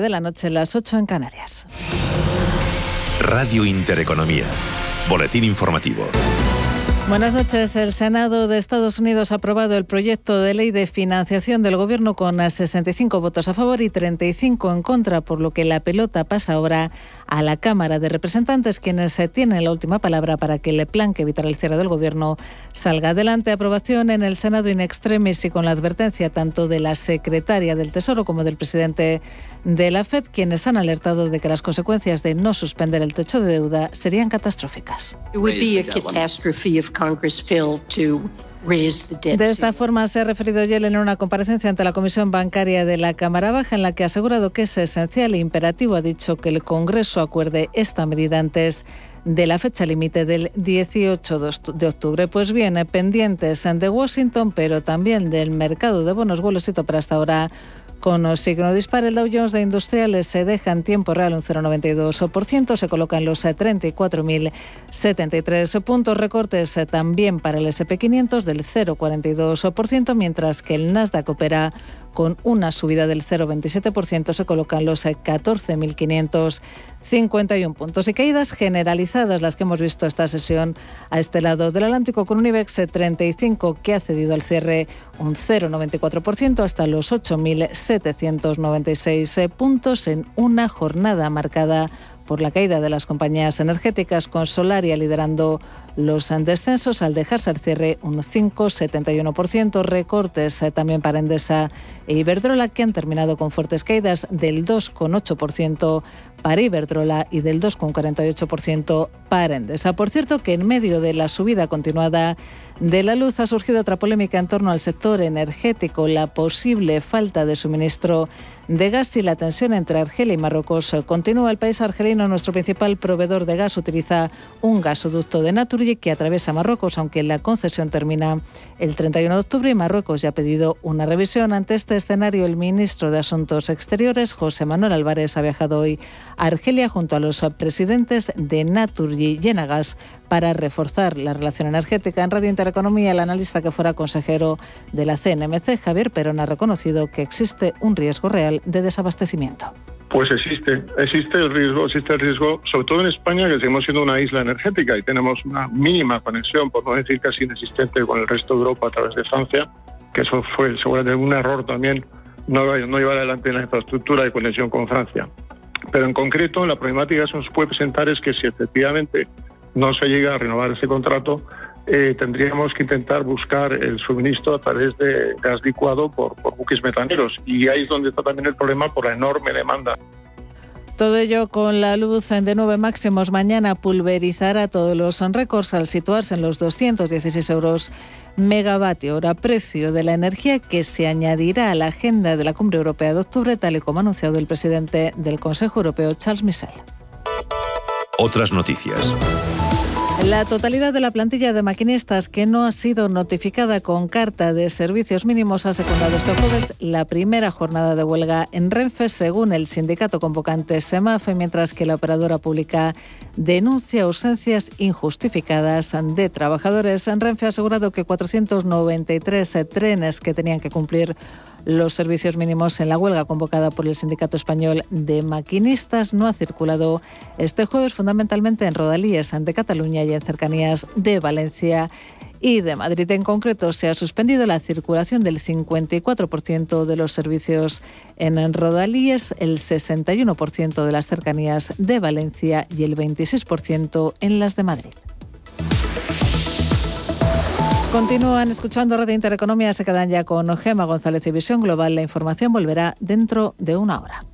de la noche, las 8 en Canarias. Radio Intereconomía. Boletín informativo. Buenas noches. El Senado de Estados Unidos ha aprobado el proyecto de ley de financiación del Gobierno con 65 votos a favor y 35 en contra, por lo que la pelota pasa ahora a la Cámara de Representantes, quienes tienen la última palabra para que el plan que evitará el cierre del Gobierno salga adelante. Aprobación en el Senado in extremis y con la advertencia tanto de la secretaria del Tesoro como del presidente de la FED, quienes han alertado de que las consecuencias de no suspender el techo de deuda serían catastróficas. De esta forma se ha referido Yellen en una comparecencia ante la Comisión Bancaria de la Cámara Baja, en la que ha asegurado que es esencial e imperativo, ha dicho, que el Congreso acuerde esta medida antes de la fecha límite del 18 de octubre. Pues bien, pendientes de Washington, pero también del mercado de bonos Street para hasta ahora con signo dispar, el Dow de Industriales se deja en tiempo real un 0,92%, se coloca en los 34.073 puntos. Recortes eh, también para el SP500 del 0,42%, mientras que el Nasdaq opera con una subida del 0,27%, se colocan los 14.551 puntos. Y caídas generalizadas las que hemos visto esta sesión a este lado del Atlántico, con un IBEX 35 que ha cedido al cierre un 0,94% hasta los 8.796 puntos en una jornada marcada por la caída de las compañías energéticas, con Solaria liderando los descensos al dejarse al cierre un 5,71%, recortes eh, también para Endesa e Iberdrola que han terminado con fuertes caídas del 2,8% para Iberdrola y del 2,48% para Endesa. Por cierto que en medio de la subida continuada de la luz ha surgido otra polémica en torno al sector energético, la posible falta de suministro de gas y la tensión entre Argelia y Marruecos continúa. El país argelino, nuestro principal proveedor de gas, utiliza un gasoducto de Naturgy que atraviesa Marruecos, aunque la concesión termina el 31 de octubre y Marruecos ya ha pedido una revisión. Ante este escenario, el ministro de Asuntos Exteriores, José Manuel Álvarez, ha viajado hoy Argelia junto a los presidentes de Naturgy y Enagas para reforzar la relación energética. En Radio Intereconomía, el analista que fuera consejero de la CNMC, Javier Perón, ha reconocido que existe un riesgo real de desabastecimiento. Pues existe, existe el riesgo, existe el riesgo, sobre todo en España, que seguimos siendo una isla energética y tenemos una mínima conexión, por no decir casi inexistente, con el resto de Europa a través de Francia, que eso fue seguramente un error también no, no llevar adelante la infraestructura de conexión con Francia. Pero en concreto, la problemática que se nos puede presentar es que si efectivamente no se llega a renovar ese contrato, eh, tendríamos que intentar buscar el suministro a través de gas licuado por, por buques metaneros. Y ahí es donde está también el problema por la enorme demanda. Todo ello con la luz de 9 máximos. Mañana pulverizará todos los récords al situarse en los 216 euros megavatio hora, precio de la energía que se añadirá a la agenda de la Cumbre Europea de octubre, tal y como ha anunciado el presidente del Consejo Europeo, Charles Michel. Otras noticias. La totalidad de la plantilla de maquinistas que no ha sido notificada con carta de servicios mínimos ha secundado este jueves la primera jornada de huelga en Renfe, según el sindicato convocante SEMAFE, mientras que la operadora pública denuncia ausencias injustificadas de trabajadores. En Renfe ha asegurado que 493 trenes que tenían que cumplir los servicios mínimos en la huelga convocada por el Sindicato Español de Maquinistas no ha circulado este jueves fundamentalmente en Rodalíes ante Cataluña y en cercanías de Valencia y de Madrid. En concreto, se ha suspendido la circulación del 54% de los servicios en Rodalíes, el 61% de las cercanías de Valencia y el 26% en las de Madrid. Continúan escuchando Radio Intereconomía, se quedan ya con Gema González y Visión Global. La información volverá dentro de una hora.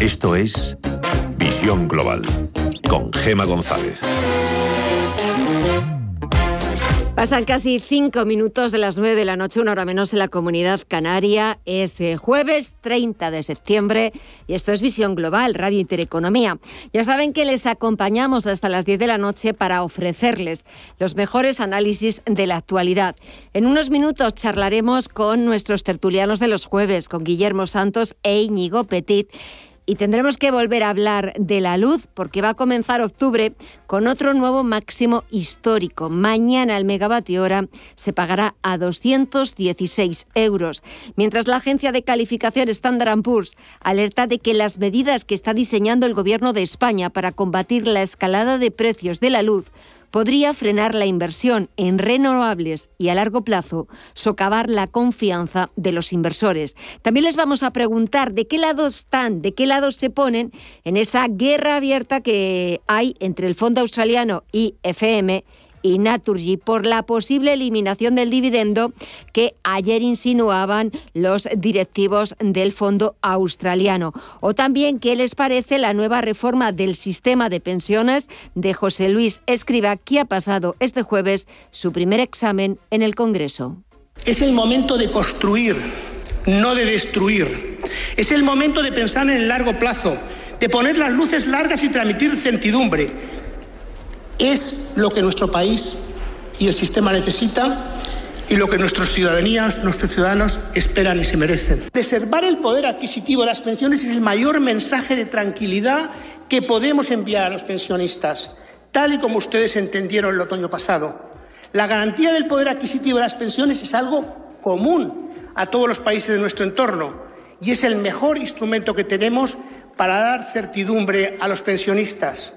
Esto es Visión Global con Gema González. Pasan casi cinco minutos de las nueve de la noche, una hora menos en la comunidad canaria. Es eh, jueves 30 de septiembre y esto es Visión Global, Radio Intereconomía. Ya saben que les acompañamos hasta las 10 de la noche para ofrecerles los mejores análisis de la actualidad. En unos minutos charlaremos con nuestros tertulianos de los jueves, con Guillermo Santos e Íñigo Petit y tendremos que volver a hablar de la luz porque va a comenzar octubre con otro nuevo máximo histórico. Mañana el megavatio hora se pagará a 216 euros, mientras la agencia de calificación Standard Poor's alerta de que las medidas que está diseñando el gobierno de España para combatir la escalada de precios de la luz podría frenar la inversión en renovables y a largo plazo socavar la confianza de los inversores. También les vamos a preguntar de qué lado están, de qué lado se ponen en esa guerra abierta que hay entre el fondo australiano y FM y Naturgy por la posible eliminación del dividendo que ayer insinuaban los directivos del fondo australiano. O también qué les parece la nueva reforma del sistema de pensiones de José Luis Escriba, que ha pasado este jueves su primer examen en el Congreso. Es el momento de construir, no de destruir. Es el momento de pensar en el largo plazo, de poner las luces largas y transmitir certidumbre, es lo que nuestro país y el sistema necesita y lo que nuestras ciudadanías, nuestros ciudadanos esperan y se merecen. Preservar el poder adquisitivo de las pensiones es el mayor mensaje de tranquilidad que podemos enviar a los pensionistas, tal y como ustedes entendieron el otoño pasado. La garantía del poder adquisitivo de las pensiones es algo común a todos los países de nuestro entorno y es el mejor instrumento que tenemos para dar certidumbre a los pensionistas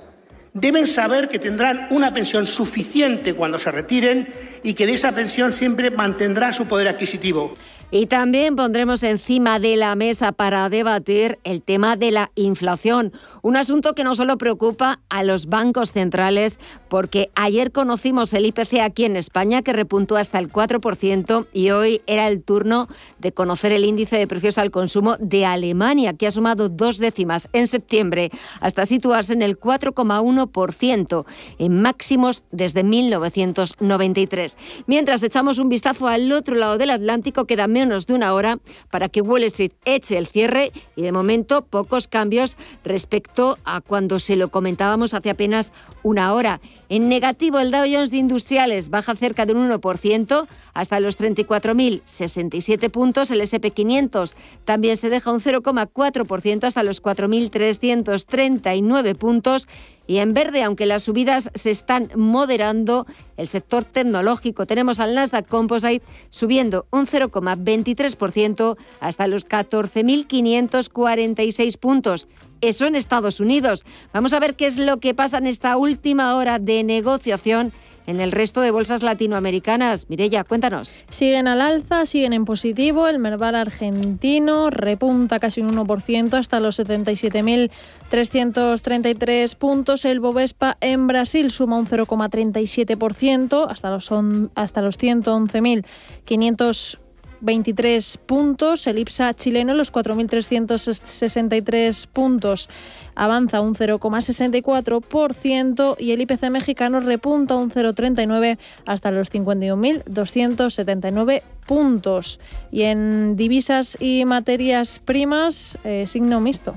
deben saber que tendrán una pensión suficiente cuando se retiren y que de esa pensión siempre mantendrá su poder adquisitivo. Y también pondremos encima de la mesa para debatir el tema de la inflación, un asunto que no solo preocupa a los bancos centrales, porque ayer conocimos el IPC aquí en España que repuntó hasta el 4% y hoy era el turno de conocer el índice de precios al consumo de Alemania, que ha sumado dos décimas en septiembre hasta situarse en el 4,1%, en máximos desde 1993. Mientras echamos un vistazo al otro lado del Atlántico, queda menos de una hora para que Wall Street eche el cierre y de momento pocos cambios respecto a cuando se lo comentábamos hace apenas una hora. En negativo el Dow Jones de Industriales baja cerca de un 1% hasta los 34.067 puntos. El SP500 también se deja un 0,4% hasta los 4.339 puntos. Y en verde, aunque las subidas se están moderando, el sector tecnológico tenemos al Nasdaq Composite subiendo un 0,23% hasta los 14.546 puntos. Eso en Estados Unidos. Vamos a ver qué es lo que pasa en esta última hora de negociación en el resto de bolsas latinoamericanas. Mirella, cuéntanos. Siguen al alza, siguen en positivo. El Merval argentino repunta casi un 1% hasta los 77.333 puntos. El Bovespa en Brasil suma un 0,37% hasta los, hasta los 111.500 23 puntos. El IPSA chileno, los 4.363 puntos, avanza un 0,64% y el IPC mexicano repunta un 0,39 hasta los 51.279 puntos. Y en divisas y materias primas, eh, signo mixto.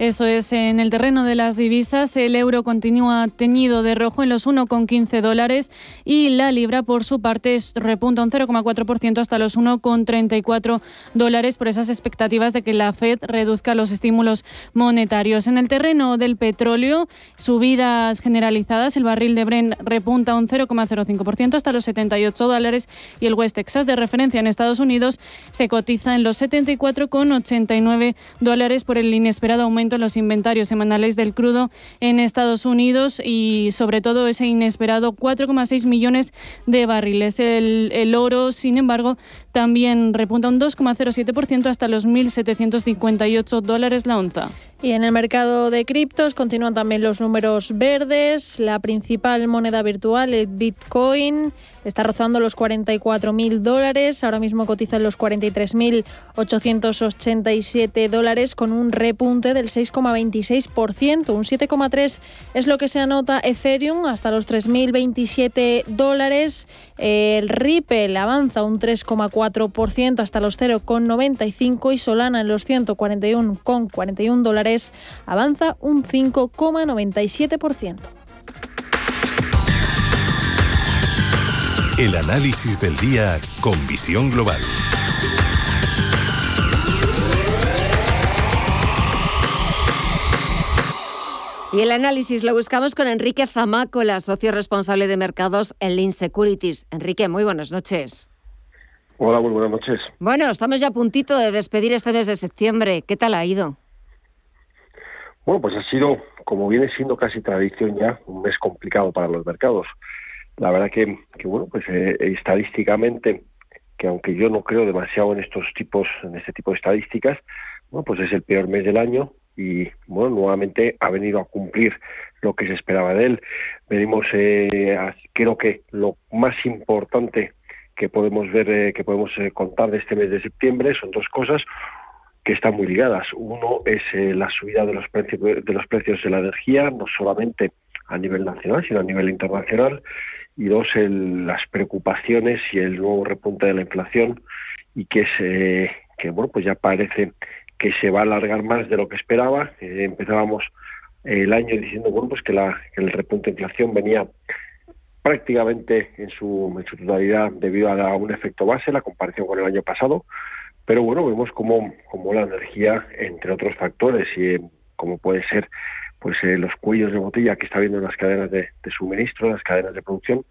Eso es, en el terreno de las divisas, el euro continúa teñido de rojo en los 1,15 dólares y la libra, por su parte, repunta un 0,4% hasta los 1,34 dólares por esas expectativas de que la Fed reduzca los estímulos monetarios. En el terreno del petróleo, subidas generalizadas, el barril de Brent repunta un 0,05% hasta los 78 dólares y el West Texas de referencia en Estados Unidos se cotiza en los 74,89 dólares por el inesperado aumento los inventarios semanales del crudo en Estados Unidos y sobre todo ese inesperado 4,6 millones de barriles. El, el oro, sin embargo, también repunta un 2,07% hasta los 1.758 dólares la onza. Y en el mercado de criptos continúan también los números verdes. La principal moneda virtual, el Bitcoin, está rozando los 44.000 dólares. Ahora mismo cotiza en los 43.887 dólares con un repunte del 6,26%. Un 7,3% es lo que se anota Ethereum hasta los 3.027 dólares. El Ripple avanza un 3,4% hasta los 0,95 y Solana en los 141,41 dólares avanza un 5,97%. El análisis del día con visión global. Y el análisis lo buscamos con Enrique Zamacola, socio responsable de mercados en Lean Securities. Enrique, muy buenas noches. Hola, muy buenas noches. Bueno, estamos ya a puntito de despedir este mes de septiembre. ¿Qué tal ha ido? Bueno, pues ha sido, como viene siendo casi tradición ya, un mes complicado para los mercados. La verdad que, bueno, pues eh, estadísticamente, que aunque yo no creo demasiado en estos tipos, en este tipo de estadísticas, bueno, pues es el peor mes del año y bueno, nuevamente ha venido a cumplir lo que se esperaba de él. Venimos, eh, creo que lo más importante que podemos ver, eh, que podemos contar de este mes de septiembre son dos cosas que están muy ligadas. Uno es eh, la subida de los precios de los precios de la energía, no solamente a nivel nacional, sino a nivel internacional. Y dos, las preocupaciones y el nuevo repunte de la inflación y que se, que bueno, pues ya parece que se va a alargar más de lo que esperaba. Eh, empezábamos el año diciendo bueno, pues que, la, que el repunte de inflación venía prácticamente en su, en su totalidad debido a, un efecto base, la comparación con el año pasado, pero bueno, vemos como, como la energía, entre otros factores, y como puede ser pues eh, los cuellos de botella que está habiendo en las cadenas de, suministro, las cadenas de producción,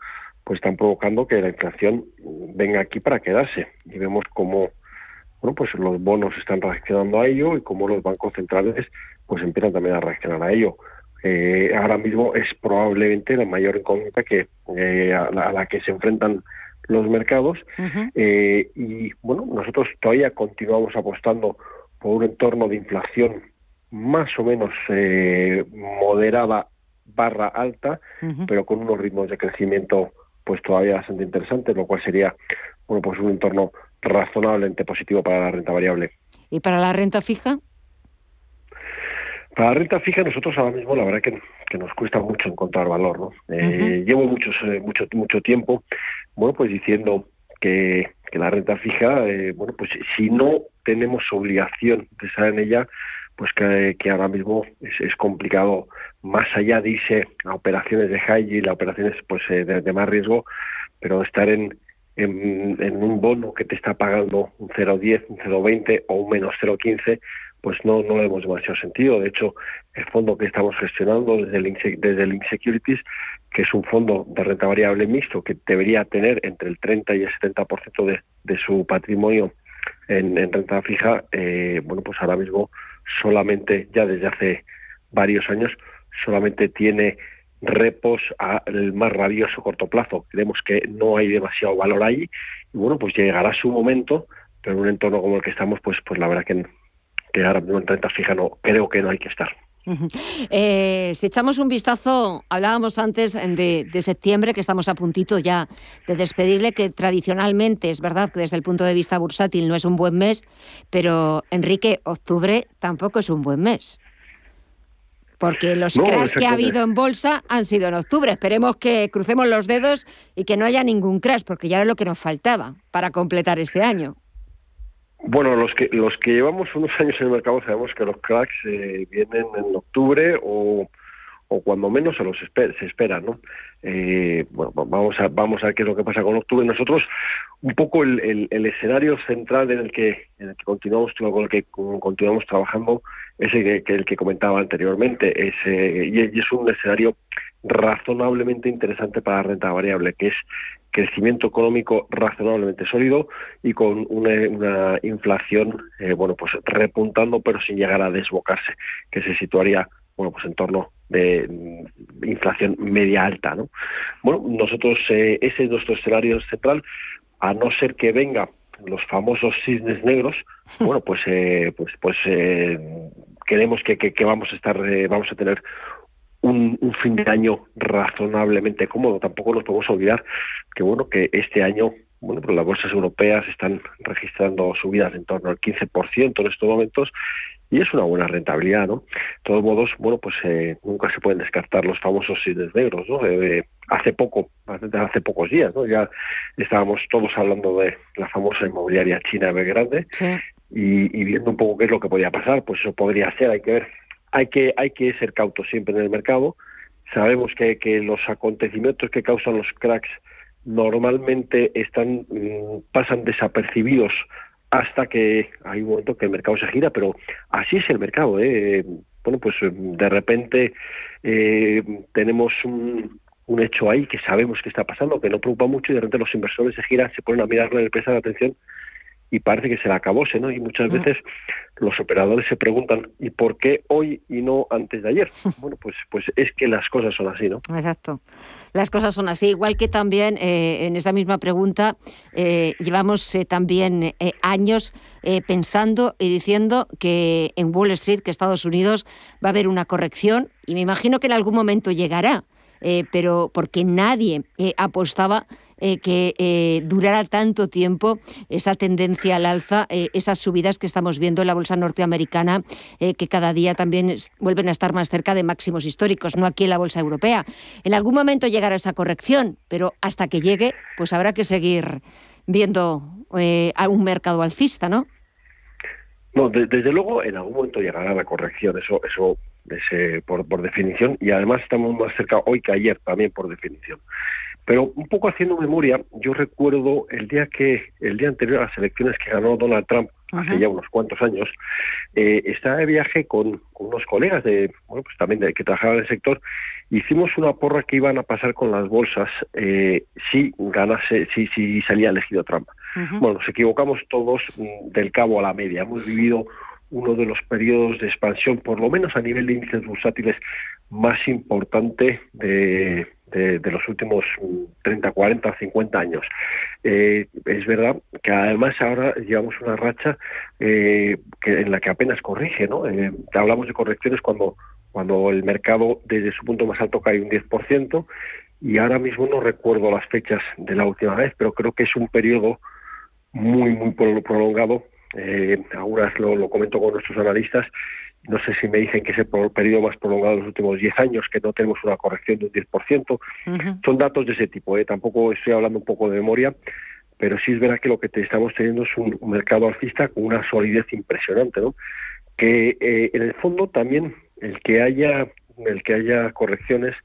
pues están provocando que la inflación venga aquí para quedarse. Y vemos como bueno, pues los bonos están reaccionando a ello y como los bancos centrales pues empiezan también a reaccionar a ello. Eh, ahora mismo es probablemente la mayor incógnita que eh, a, la, que se enfrentan los mercados eh, y bueno nosotros todavía continuamos apostando por un entorno de inflación más o menos eh, moderada barra alta pero con unos ritmos de crecimiento pues todavía bastante interesantes lo cual sería bueno pues un entorno razonablemente positivo para la renta variable. Y para la renta fija para la renta fija nosotros ahora mismo la verdad que, que nos cuesta mucho encontrar valor no eh, llevo muchos mucho mucho tiempo bueno, pues diciendo que, la renta fija, eh, bueno, pues si no tenemos obligación de estar en ella, pues que, ahora mismo es, complicado, más allá de irse a operaciones de high yield, a operaciones pues eh, de, más riesgo, pero estar en, en, un bono que te está pagando un 0,10, un 0,20 o un menos 0,15, pues no, no le vemos demasiado sentido. De hecho, el fondo que estamos gestionando desde el, desde Insecurities, que es un fondo de renta variable mixto que debería tener entre el 30 y el 70% de, de su patrimonio en, renta fija, eh, bueno, pues ahora mismo solamente, ya desde hace varios años, solamente tiene repos al más rabioso corto plazo. Creemos que no hay demasiado valor ahí y bueno, pues llegará su momento, pero en un entorno como el que estamos, pues, pues la verdad que que ahora mismo en renta fija no, creo que no hay que estar. Eh, si echamos un vistazo, hablábamos antes de, septiembre, que estamos a puntito ya de despedirle, que tradicionalmente es verdad que desde el punto de vista bursátil no es un buen mes, pero Enrique, octubre tampoco es un buen mes. Porque los crash que ha habido en bolsa han sido en octubre. Esperemos que crucemos los dedos y que no haya ningún crash, porque ya era lo que nos faltaba para completar este año. Bueno, los que los que llevamos unos años en el mercado sabemos que los cracks eh, vienen en octubre o, o cuando menos se los espera, se espera, ¿no? Eh, bueno, vamos a vamos a ver qué es lo que pasa con octubre. Nosotros un poco el, el, escenario central en el que en el que continuamos con el que continuamos trabajando es el que, el que comentaba anteriormente, es eh, y es un escenario razonablemente interesante para la renta variable, que es crecimiento económico razonablemente sólido y con una, inflación eh, bueno pues repuntando pero sin llegar a desbocarse que se situaría bueno pues en torno de mm, inflación media alta no bueno nosotros eh, ese es nuestro escenario central. A no ser que venga los famosos cisnes negros bueno pues eh, pues pues creemos que, que, vamos a estar, eh, vamos a tener un, un, fin de año razonablemente cómodo. Tampoco nos podemos olvidar que bueno que este año bueno, pues las bolsas europeas están registrando subidas en torno al 15% en estos momentos y es una buena rentabilidad, ¿no? De todos modos, bueno, pues eh, nunca se pueden descartar los famosos cines negros, ¿no? Eh, hace poco, hace pocos días, ¿no? Ya estábamos todos hablando de la famosa inmobiliaria china de Grande y, y, viendo un poco qué es lo que podía pasar, pues eso podría ser, hay que ver, hay que hay que ser cautos siempre en el mercado. Sabemos que, que los acontecimientos que causan los cracks normalmente están mm, pasan desapercibidos hasta que hay un momento que el mercado se gira, pero así es el mercado. ¿eh? Bueno, pues mm, de repente eh, tenemos un, hecho ahí que sabemos que está pasando, que no preocupa mucho y de repente los inversores se giran, se ponen a mirarle, le prestan atención y parece que se la acabóse, ¿no? Y muchas veces los operadores se preguntan, ¿y por qué hoy y no antes de ayer? Bueno, pues, pues es que las cosas son así, ¿no? Exacto. Las cosas son así. Igual que también eh, en esa misma pregunta eh, llevamos eh, también años pensando y diciendo que en Wall Street, que Estados Unidos, va a haber una corrección y me imagino que en algún momento llegará. pero porque nadie apostaba eh, que eh, durara tanto tiempo esa tendencia al alza, eh, esas subidas que estamos viendo en la bolsa norteamericana, que cada día también vuelven a estar más cerca de máximos históricos, no aquí en la bolsa europea. En algún momento llegará esa corrección, pero hasta que llegue, pues habrá que seguir viendo a un mercado alcista, ¿no? No, desde luego en algún momento llegará la corrección, eso, eso es, por, por definición, y además estamos más cerca hoy que ayer también por definición. Pero un poco haciendo memoria, yo recuerdo el día que el día anterior a las elecciones que ganó Donald Trump hace ya unos cuantos años, eh, estaba de viaje con, unos colegas de bueno pues también de, que trabajaban en el sector. Hicimos una porra que iban a pasar con las bolsas eh, si ganase, si si salía elegido Trump. Bueno, nos equivocamos todos mm, del cabo a la media. Hemos vivido uno de los periodos de expansión, por lo menos a nivel de índices bursátiles, más importante de, de, los últimos 30, 40, 50 años. Eh, es verdad que además ahora llevamos una racha eh, que, en la que apenas corrige, ¿no? Eh, hablamos de correcciones cuando, cuando el mercado desde su punto más alto cae un 10% y ahora mismo no recuerdo las fechas de la última vez, pero creo que es un periodo muy, muy prolongado. Algunas lo, lo comento con nuestros analistas no sé si me dicen que es el periodo más prolongado de los últimos 10 años, que no tenemos una corrección de un 10%. Son datos de ese tipo, ¿eh? tampoco estoy hablando un poco de memoria, pero sí es verdad que lo que estamos teniendo es un, mercado alcista con una solidez impresionante, ¿no? Que eh, en el fondo también el que haya el que haya correcciones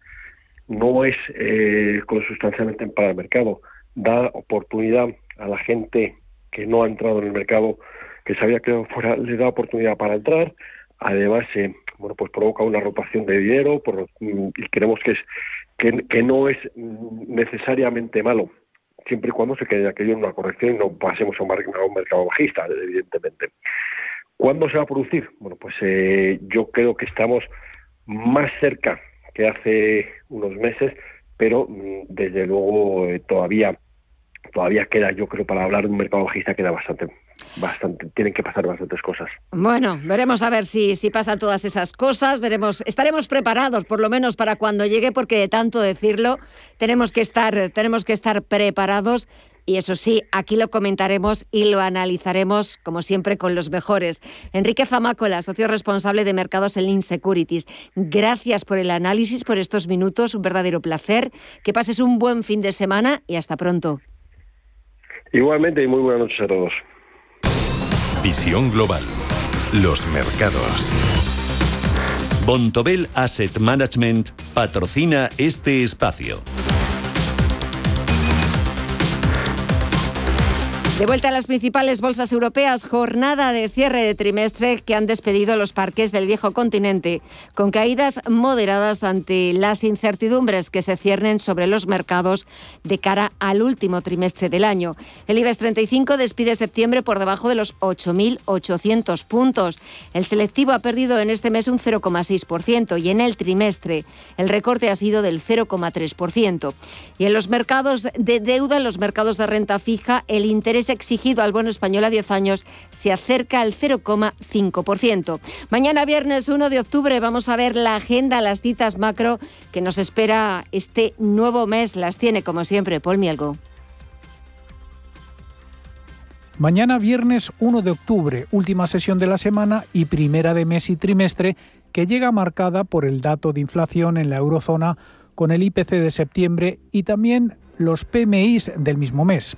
no es eh, consustancialmente para el mercado, da oportunidad a la gente que no ha entrado en el mercado, que sabía que fuera, le da oportunidad para entrar, además eh, bueno pues provoca una rotación de dinero mm, y creemos que es que, no es necesariamente malo siempre y cuando se quede aquello en una corrección y no pasemos a un, mercado bajista evidentemente ¿Cuándo se va a producir? Bueno, pues eh, yo creo que estamos más cerca que hace unos meses, pero mm, desde luego eh, todavía todavía queda, yo creo, para hablar de un mercado bajista queda bastante, bastante, tienen que pasar bastantes cosas. Bueno, veremos a ver si, si pasan todas esas cosas, veremos, estaremos preparados por lo menos para cuando llegue, porque de tanto decirlo, tenemos que estar, tenemos que estar preparados. Y eso sí, aquí lo comentaremos y lo analizaremos, como siempre, con los mejores. Enrique Zamácola, socio responsable de mercados en Insecurities. Gracias por el análisis, por estos minutos, un verdadero placer. Que pases un buen fin de semana y hasta pronto. Igualmente y muy buenas noches a todos. Visión Global. Los mercados. Bontobel Asset Management patrocina este espacio. De vuelta a las principales bolsas europeas, jornada de cierre de trimestre que han despedido los parques del viejo continente, con caídas moderadas ante las incertidumbres que se ciernen sobre los mercados de cara al último trimestre del año. El IBEX 35 despide septiembre por debajo de los 8.800 puntos. El selectivo ha perdido en este mes un 0,6% y en el trimestre el recorte ha sido del 0,3%. Y en los mercados de deuda, en los mercados de renta fija, el interés interés exigido al bono español a 10 años se acerca al 0,5%. Mañana viernes 1 de octubre vamos a ver la agenda, las citas macro que nos espera este nuevo mes. Las tiene como siempre Paul Mielgo. Mañana viernes 1 de octubre, última sesión de la semana y primera de mes y trimestre, que llega marcada por el dato de inflación en la eurozona con el IPC de septiembre y también los PMIs del mismo mes.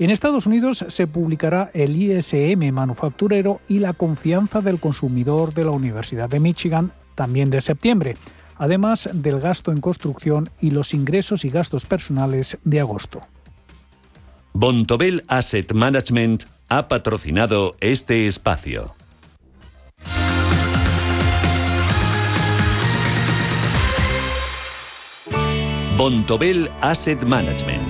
En Estados Unidos se publicará el ISM manufacturero y la confianza del consumidor de la Universidad de Michigan también de septiembre, además del gasto en construcción y los ingresos y gastos personales de agosto. Bontobel Asset Management ha patrocinado este espacio. Bontobel Asset Management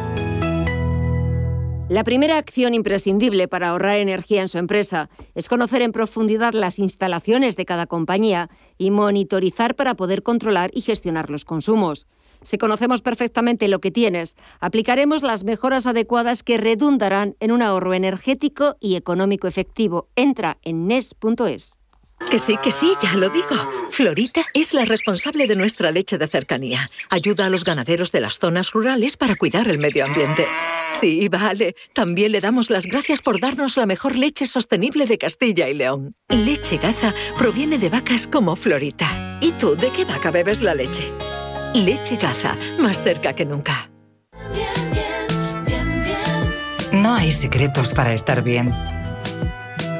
La primera acción imprescindible para ahorrar energía en su empresa es conocer en profundidad las instalaciones de cada compañía y monitorizar para poder controlar y gestionar los consumos. Si conocemos perfectamente lo que tienes, aplicaremos las mejoras adecuadas que redundarán en un ahorro energético y económico efectivo. Entra en nes.es. Que sí, que sí, ya lo digo. Florita es la responsable de nuestra leche de cercanía. Ayuda a los ganaderos de las zonas rurales para cuidar el medio ambiente. Sí, vale. También le damos las gracias por darnos la mejor leche sostenible de Castilla y León. Leche Gaza proviene de vacas como Florita. ¿Y tú de qué vaca bebes la leche? Leche Gaza, más cerca que nunca. No hay secretos para estar bien.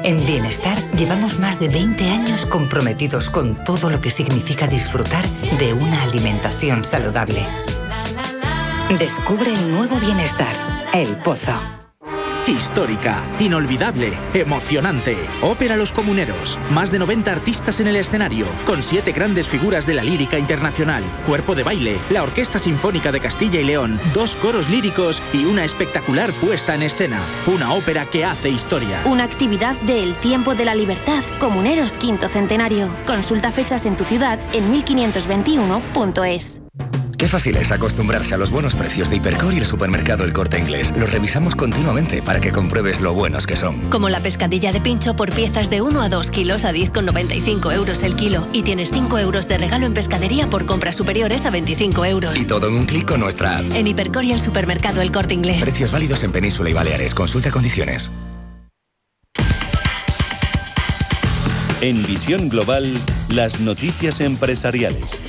En Bienestar llevamos más de 20 años comprometidos con todo lo que significa disfrutar de una alimentación saludable. Descubre el nuevo Bienestar, El Pozo. Histórica, inolvidable, emocionante. Ópera Los Comuneros. Más de 90 artistas en el escenario, con siete grandes figuras de la lírica internacional, cuerpo de baile, la Orquesta Sinfónica de Castilla y León, dos coros líricos y una espectacular puesta en escena. Una ópera que hace historia. Una actividad de El Tiempo de la Libertad, Comuneros Quinto Centenario. Consulta fechas en tu ciudad en 1521.es. Qué fácil es acostumbrarse a los buenos precios de Hipercor y el supermercado El Corte Inglés. Los revisamos continuamente para que compruebes lo buenos que son. Como la pescadilla de pincho por piezas de 1 a 2 kilos a 10,95 euros el kilo. Y tienes 5 euros de regalo en pescadería por compras superiores a 25 euros. Y todo en un clic con nuestra app. En Hipercor y el supermercado El Corte Inglés. Precios válidos en Península y Baleares. Consulta condiciones. En Visión Global, las noticias empresariales.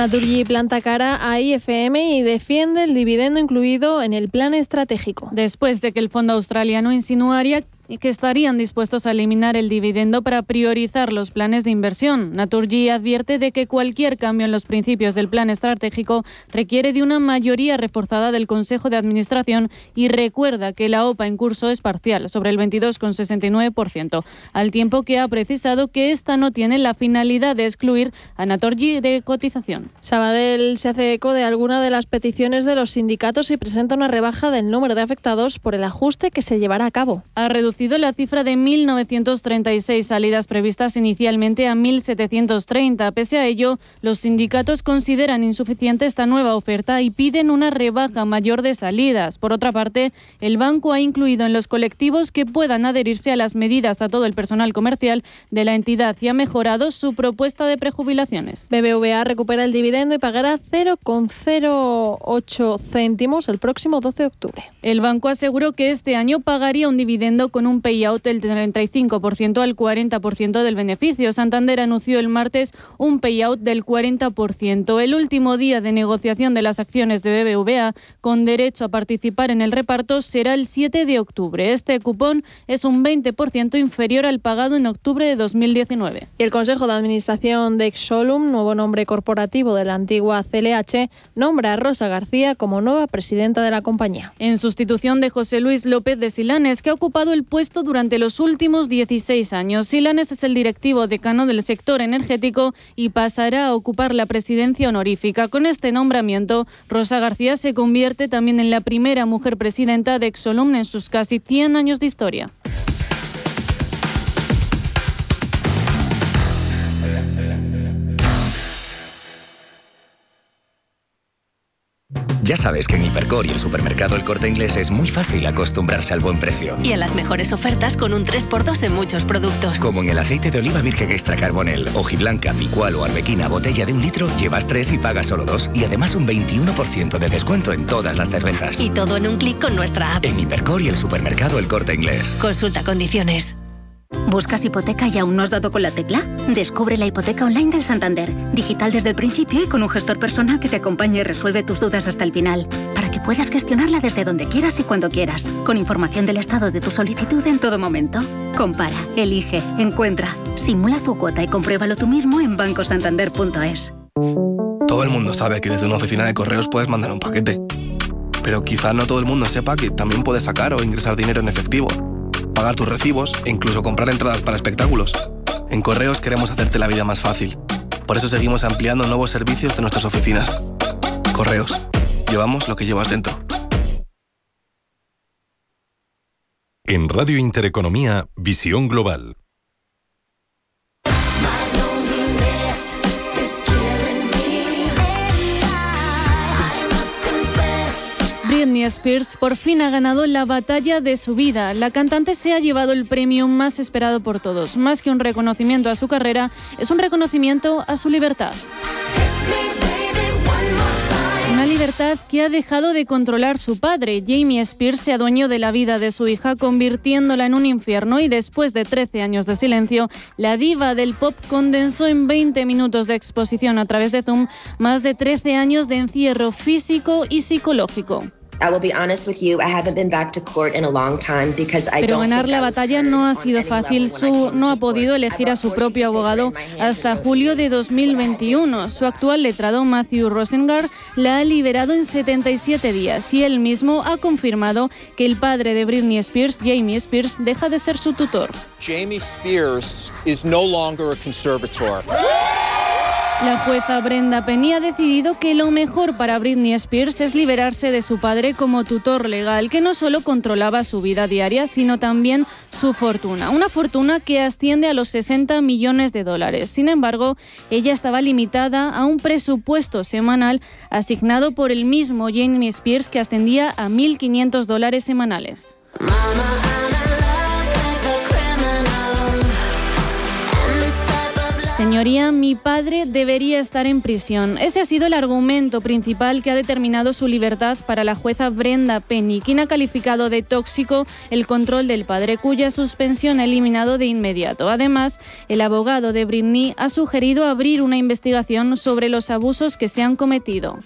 Naturgy planta cara a IFM y defiende el dividendo incluido en el plan estratégico. Después de que el fondo australiano insinuaría y que estarían dispuestos a eliminar el dividendo para priorizar los planes de inversión. Naturgy advierte de que cualquier cambio en los principios del plan estratégico requiere de una mayoría reforzada del Consejo de Administración y recuerda que la OPA en curso es parcial, sobre el 22,69%, al tiempo que ha precisado que esta no tiene la finalidad de excluir a Naturgy de cotización. Sabadell se hace eco de alguna de las peticiones de los sindicatos y presenta una rebaja del número de afectados por el ajuste que se llevará a cabo. Ha reducido la cifra de 1.936 salidas previstas inicialmente a 1.730. Pese a ello, los sindicatos consideran insuficiente esta nueva oferta y piden una rebaja mayor de salidas. Por otra parte, el banco ha incluido en los colectivos que puedan adherirse a las medidas a todo el personal comercial de la entidad y ha mejorado su propuesta de prejubilaciones. BBVA recupera el dividendo y pagará 0,08 céntimos el próximo 12 de octubre. El banco aseguró que este año pagaría un dividendo con un payout del 35% al 40% del beneficio. Santander anunció el martes un payout del 40%. El último día de negociación de las acciones de BBVA con derecho a participar en el reparto será el 7 de octubre. Este cupón es un 20% inferior al pagado en octubre de 2019. Y el Consejo de Administración de Exolum, nuevo nombre corporativo de la antigua CLH, nombra a Rosa García como nueva presidenta de la compañía. En sustitución de José Luis López de Silanes, que ha ocupado el puesto durante los últimos 16 años. Silanes es el directivo decano del sector energético y pasará a ocupar la presidencia honorífica. Con este nombramiento, Rosa García se convierte también en la primera mujer presidenta de Exolum en sus casi 100 años de historia. Ya sabes que en Hipercor y el supermercado El Corte Inglés es muy fácil acostumbrarse al buen precio. Y en las mejores ofertas con un 3x2 en muchos productos. Como en el aceite de oliva virgen extra carbonel, hojiblanca, picual o arbequina, botella de un litro, llevas tres y pagas solo dos. Y además un 21% de descuento en todas las cervezas. Y todo en un clic con nuestra app. En Hipercor y el supermercado El Corte Inglés. Consulta condiciones. ¿Buscas hipoteca y aún no has dado con la tecla? Descubre la hipoteca online del Santander, digital desde el principio y con un gestor personal que te acompañe y resuelve tus dudas hasta el final, para que puedas gestionarla desde donde quieras y cuando quieras, con información del estado de tu solicitud en todo momento. Compara, elige, encuentra, simula tu cuota y compruébalo tú mismo en bancosantander.es. Todo el mundo sabe que desde una oficina de correos puedes mandar un paquete, pero quizá no todo el mundo sepa que también puedes sacar o ingresar dinero en efectivo pagar tus recibos e incluso comprar entradas para espectáculos. En Correos queremos hacerte la vida más fácil. Por eso seguimos ampliando nuevos servicios de nuestras oficinas. Correos. Llevamos lo que llevas dentro. En Radio Intereconomía, Visión Global. Britney Spears por fin ha ganado la batalla de su vida. La cantante se ha llevado el premio más esperado por todos. Más que un reconocimiento a su carrera, es un reconocimiento a su libertad. Una libertad que ha dejado de controlar su padre. Jamie Spears se adueñó de la vida de su hija, convirtiéndola en un infierno y después de 13 años de silencio, la diva del pop condensó en 20 minutos de exposición a través de Zoom más de 13 años de encierro físico y psicológico. Pero ganar la batalla no ha sido fácil. Su no ha podido elegir a su propio abogado hasta julio de 2021. Su actual letrado, Matthew Rosengard, la ha liberado en 77 días y él mismo ha confirmado que el padre de Britney Spears, Jamie Spears, deja de ser su tutor. Jamie Spears is no longer a conservator. La jueza Brenda Penny ha decidido que lo mejor para Britney Spears es liberarse de su padre como tutor legal, que no solo controlaba su vida diaria, sino también su fortuna. Una fortuna que asciende a los 60 millones de dólares. Sin embargo, ella estaba limitada a un presupuesto semanal asignado por el mismo Jamie Spears que ascendía a 1.500 dólares semanales. Señoría, mi padre debería estar en prisión. Ese ha sido el argumento principal que ha determinado su libertad para la jueza Brenda Penny, quien ha calificado de tóxico el control del padre, cuya suspensión ha eliminado de inmediato. Además, el abogado de Britney ha sugerido abrir una investigación sobre los abusos que se han cometido.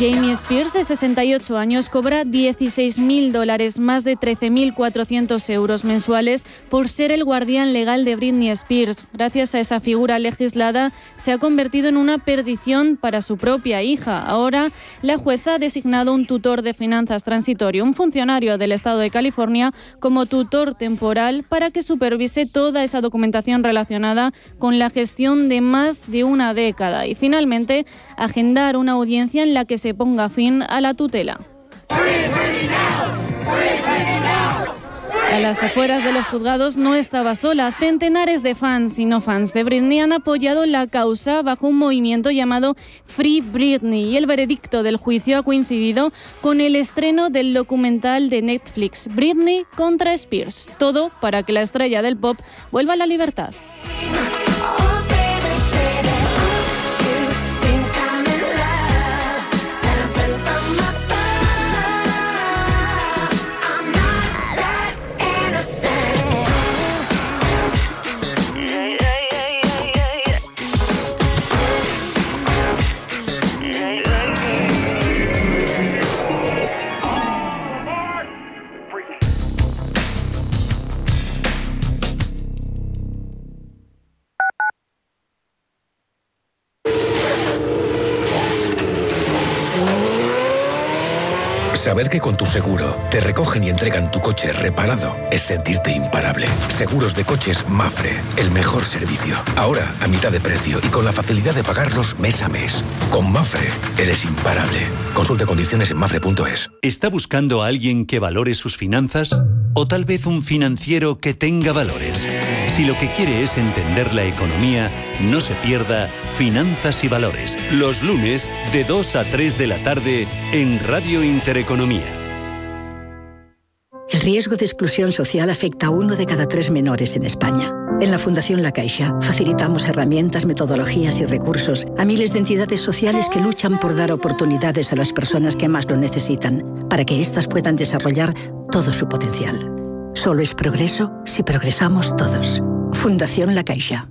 Jamie Spears, de 68 años, cobra 16.000 dólares, más de 13.400 euros mensuales, por ser el guardián legal de Britney Spears. Gracias a esa figura legislada, se ha convertido en una perdición para su propia hija. Ahora, la jueza ha designado un tutor de finanzas transitorio, un funcionario del Estado de California, como tutor temporal para que supervise toda esa documentación relacionada con la gestión de más de una década. Y finalmente, agendar una audiencia en la que se ponga fin a la tutela. A las afueras de los juzgados no estaba sola. Centenares de fans y no fans de Britney han apoyado la causa bajo un movimiento llamado Free Britney y el veredicto del juicio ha coincidido con el estreno del documental de Netflix Britney contra Spears. Todo para que la estrella del pop vuelva a la libertad. Saber que con tu seguro te recogen y entregan tu coche reparado es sentirte imparable. Seguros de coches Mafre, el mejor servicio. Ahora a mitad de precio y con la facilidad de pagarlos mes a mes. Con Mafre eres imparable. Consulte condiciones en mafre.es. ¿Está buscando a alguien que valore sus finanzas? ¿O tal vez un financiero que tenga valores? Si lo que quiere es entender la economía, no se pierda Finanzas y Valores, los lunes de 2 a 3 de la tarde en Radio Intereconomía. El riesgo de exclusión social afecta a uno de cada tres menores en España. En la Fundación La Caixa facilitamos herramientas, metodologías y recursos a miles de entidades sociales que luchan por dar oportunidades a las personas que más lo necesitan, para que éstas puedan desarrollar todo su potencial. Solo es progreso si progresamos todos. Fundación La Caixa.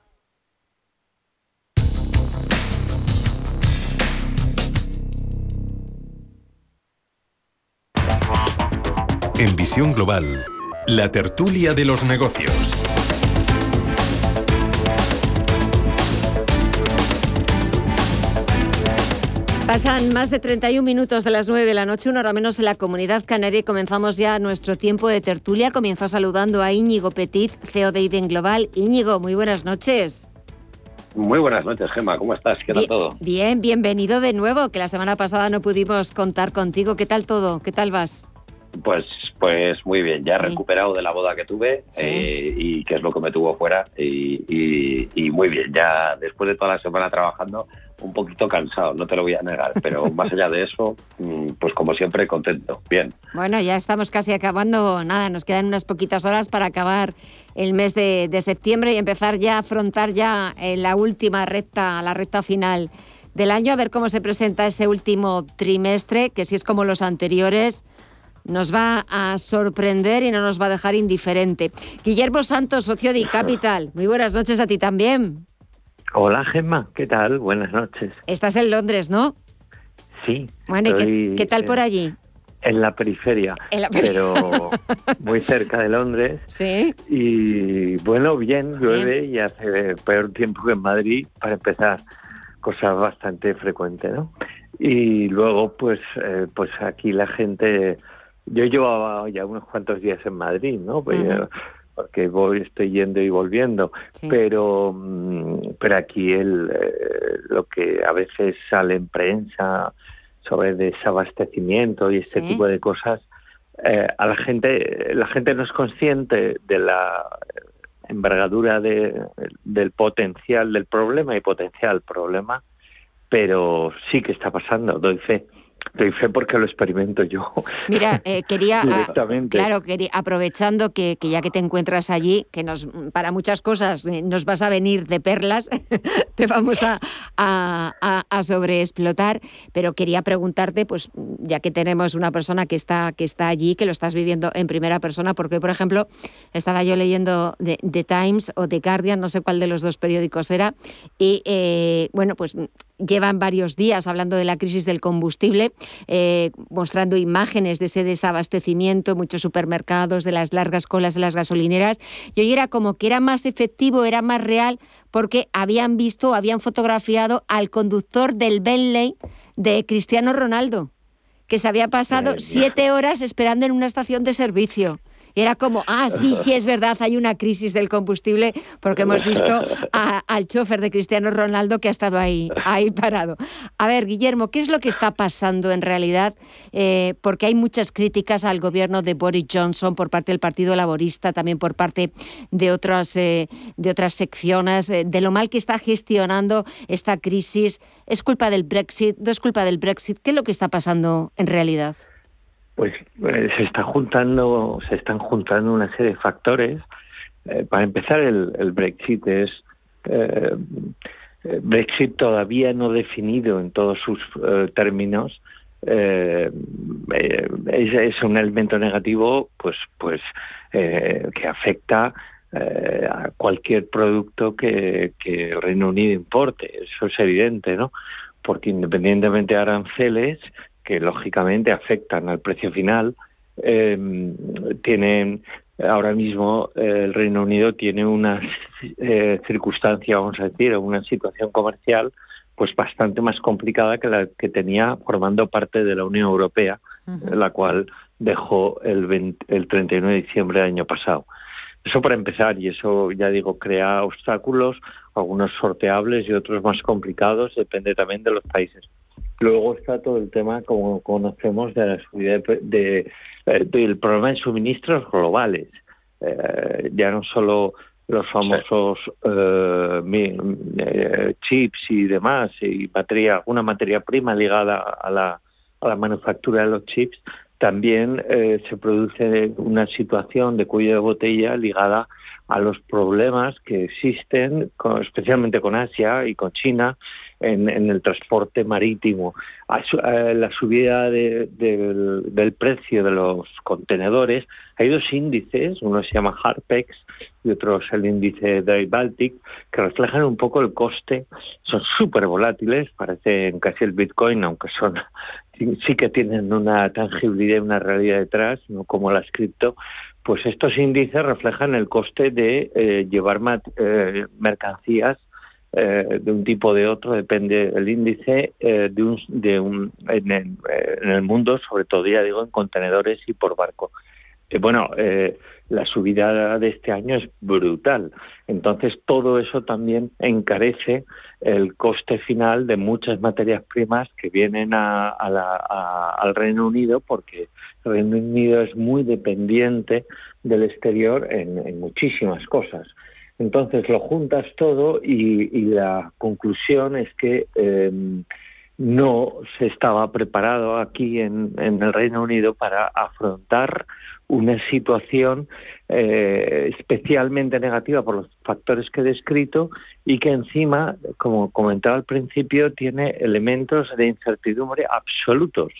En Visión Global, la tertulia de los negocios. Pasan más de 31 minutos de las 9 de la noche, una hora menos en la comunidad canaria y comenzamos ya nuestro tiempo de tertulia. Comienzo saludando a Íñigo Petit, CEO de IDEN Global. Íñigo, muy buenas noches. Muy buenas noches, Gemma. ¿Cómo estás? ¿Qué tal todo? Bien, bienvenido de nuevo, que la semana pasada no pudimos contar contigo. ¿Qué tal todo? ¿Qué tal vas? Pues, pues muy bien, ya recuperado de la boda que tuve eh, y que es lo que me tuvo fuera y, y, muy bien, ya después de toda la semana trabajando, un poquito cansado, no te lo voy a negar, pero más allá de eso, mm, pues como siempre contento, bien. Bueno, ya estamos casi acabando, nada, nos quedan unas poquitas horas para acabar el mes de, de septiembre y empezar ya a afrontar ya eh, la última recta, la recta final del año, a ver cómo se presenta ese último trimestre, que si es como los anteriores, nos va a sorprender y no nos va a dejar indiferente. Guillermo Santos, socio de Capital. Muy buenas noches a ti también. Hola Gemma, ¿qué tal? Buenas noches. Estás en Londres, ¿no? Sí. Bueno, ¿y qué, tal por allí? En la periferia, pero muy cerca de Londres. Sí. Y bueno, bien, llueve y hace peor tiempo que en Madrid, para empezar, cosa bastante frecuente, ¿no? Y luego, pues, eh, pues aquí la gente yo llevaba ya unos cuantos días en Madrid, ¿no? Pues, porque voy, estoy yendo y volviendo, pero mm, pero aquí el, eh, lo que a veces sale en prensa sobre desabastecimiento y este tipo de cosas, eh, a la gente la gente no es consciente de la envergadura de, del potencial del problema y potencial problema, pero sí que está pasando, doy fe. Doy fe porque lo experimento yo. Mira, eh, quería, ah, claro, quería, aprovechando que, ya que te encuentras allí, que nos para muchas cosas eh, nos vas a venir de perlas, te vamos a, a, sobreexplotar, pero quería preguntarte, pues ya que tenemos una persona que está, que está allí, que lo estás viviendo en primera persona, porque por ejemplo, estaba yo leyendo The, Times o The Guardian, no sé cuál de los dos periódicos era, y eh, bueno, pues llevan varios días hablando de la crisis del combustible, eh, mostrando imágenes de ese desabastecimiento, muchos supermercados, de las largas colas de las gasolineras. Y hoy era como que era más efectivo, era más real, porque habían visto, habían fotografiado al conductor del Bentley de Cristiano Ronaldo, que se había pasado siete horas esperando en una estación de servicio. Era como, ah, sí, sí, es verdad, hay una crisis del combustible porque hemos visto al chofer de Cristiano Ronaldo que ha estado ahí, ahí parado. A ver, Guillermo, ¿qué es lo que está pasando en realidad? Eh, porque hay muchas críticas al gobierno de Boris Johnson por parte del Partido Laborista, también por parte de otras, eh, de otras secciones, eh, de lo mal que está gestionando esta crisis. ¿Es culpa del Brexit? ¿No es culpa del Brexit? ¿Qué es lo que está pasando en realidad? Pues se está juntando, se están juntando una serie de factores. para empezar, el, Brexit es Brexit todavía no definido en todos sus términos. Eh, eh, es, un elemento negativo pues pues eh, que afecta eh, a cualquier producto que, que, el Reino Unido importe. Eso es evidente no porque independientemente de aranceles que lógicamente afectan al precio final tienen ahora mismo el Reino Unido tiene una circunstancia vamos a decir una situación comercial pues bastante más complicada que la que tenía formando parte de la Unión Europea, la cual dejó el, el 31 de diciembre del año pasado. Eso para empezar, y eso ya digo, crea obstáculos, algunos sorteables y otros más complicados, depende también de los países. Luego está todo el tema, como conocemos, de la subida de, eh, del problema de suministros globales. Eh, ya no solo los famosos eh, eh, chips y demás, y materia, una materia prima ligada a la, a la manufactura de los chips, también eh, se produce una situación de cuello de botella ligada a los problemas que existen, especialmente con Asia y con China, en, el transporte marítimo. La subida del, precio de los contenedores, hay dos índices, uno se llama Harpex y otro es el índice de Baltic, que reflejan un poco el coste, son súper volátiles, parecen casi el Bitcoin, aunque son sí que tienen una tangibilidad y una realidad detrás, no como las cripto, pues estos índices reflejan el coste de eh, llevar eh, mercancías eh, de un tipo o de otro, depende del índice eh, de un, de un, en, el, mundo, sobre todo ya digo en contenedores y por barco. Eh, bueno, la subida de este año es brutal. Entonces todo eso también encarece el coste final de muchas materias primas que vienen a, al Reino Unido porque el Reino Unido es muy dependiente del exterior en muchísimas cosas. Entonces lo juntas todo y, la conclusión es que em, no se estaba preparado aquí en, el Reino Unido para afrontar una situación eh, especialmente negativa por los factores que he descrito y que encima, como comentaba al principio, tiene elementos de incertidumbre absolutos.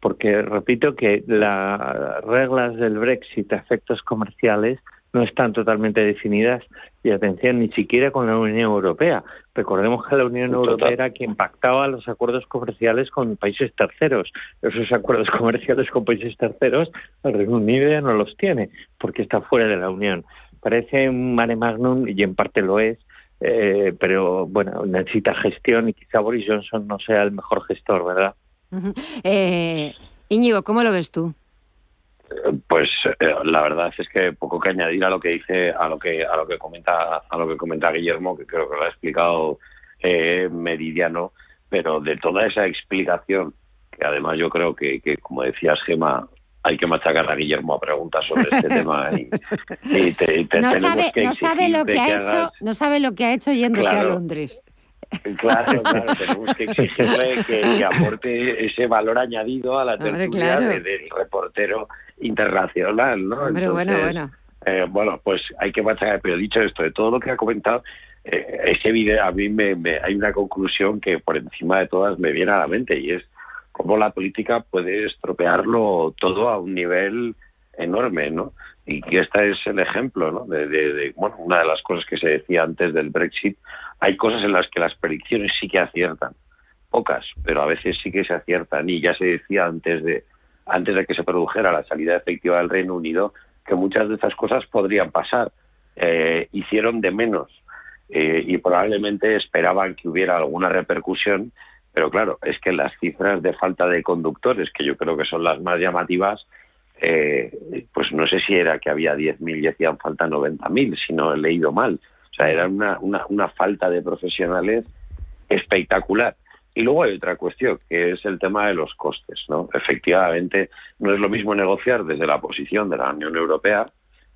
Porque repito que las reglas del Brexit a efectos comerciales no están totalmente definidas y atención, ni siquiera con la Unión Europea. Recordemos que la Unión Europea era quien pactaba los acuerdos comerciales con países terceros. Esos acuerdos comerciales con países terceros, el Reino Unido ya no los tiene, porque está fuera de la Unión. Parece un mare magnum, y en parte lo es, eh, pero bueno, necesita gestión y quizá Boris Johnson no sea el mejor gestor, ¿verdad? eh, Íñigo, ¿cómo lo ves tú? Pues eh, la verdad es que poco que añadir a lo que dice, a lo que a lo que comenta a lo que comenta Guillermo, que creo que lo ha explicado eh, Meridiano, pero de toda esa explicación, que además yo creo que, que como decías Gema, hay que machacar a Guillermo a preguntas sobre este tema y, no sabe, no sabe lo que, ha hecho, no sabe lo que ha hecho yéndose a Londres. Claro, claro, tenemos que exigirle que, aporte ese valor añadido a la tertulia del reportero internacional, ¿no? bueno, bueno. Eh, bueno, pues hay que machacar, pero dicho esto, de todo lo que ha comentado, eh, ese video a mí me, hay una conclusión que por encima de todas me viene a la mente y es cómo la política puede estropearlo todo a un nivel enorme, ¿no? Y que este es el ejemplo, ¿no? De, bueno, una de las cosas que se decía antes del Brexit, hay cosas en las que las predicciones sí que aciertan, pocas, pero a veces sí que se aciertan y ya se decía antes de antes de que se produjera la salida efectiva del Reino Unido que muchas de esas cosas podrían pasar. Eh, hicieron de menos eh, y probablemente esperaban que hubiera alguna repercusión, pero claro, es que las cifras de falta de conductores, que yo creo que son las más llamativas, eh, pues no sé si era que había 10.000 y hacían falta 90.000, si no he leído mal. O sea, era una, una, una falta de profesionales espectacular. Y luego hay otra cuestión, que es el tema de los costes. ¿no? Efectivamente, no es lo mismo negociar desde la posición de la Unión Europea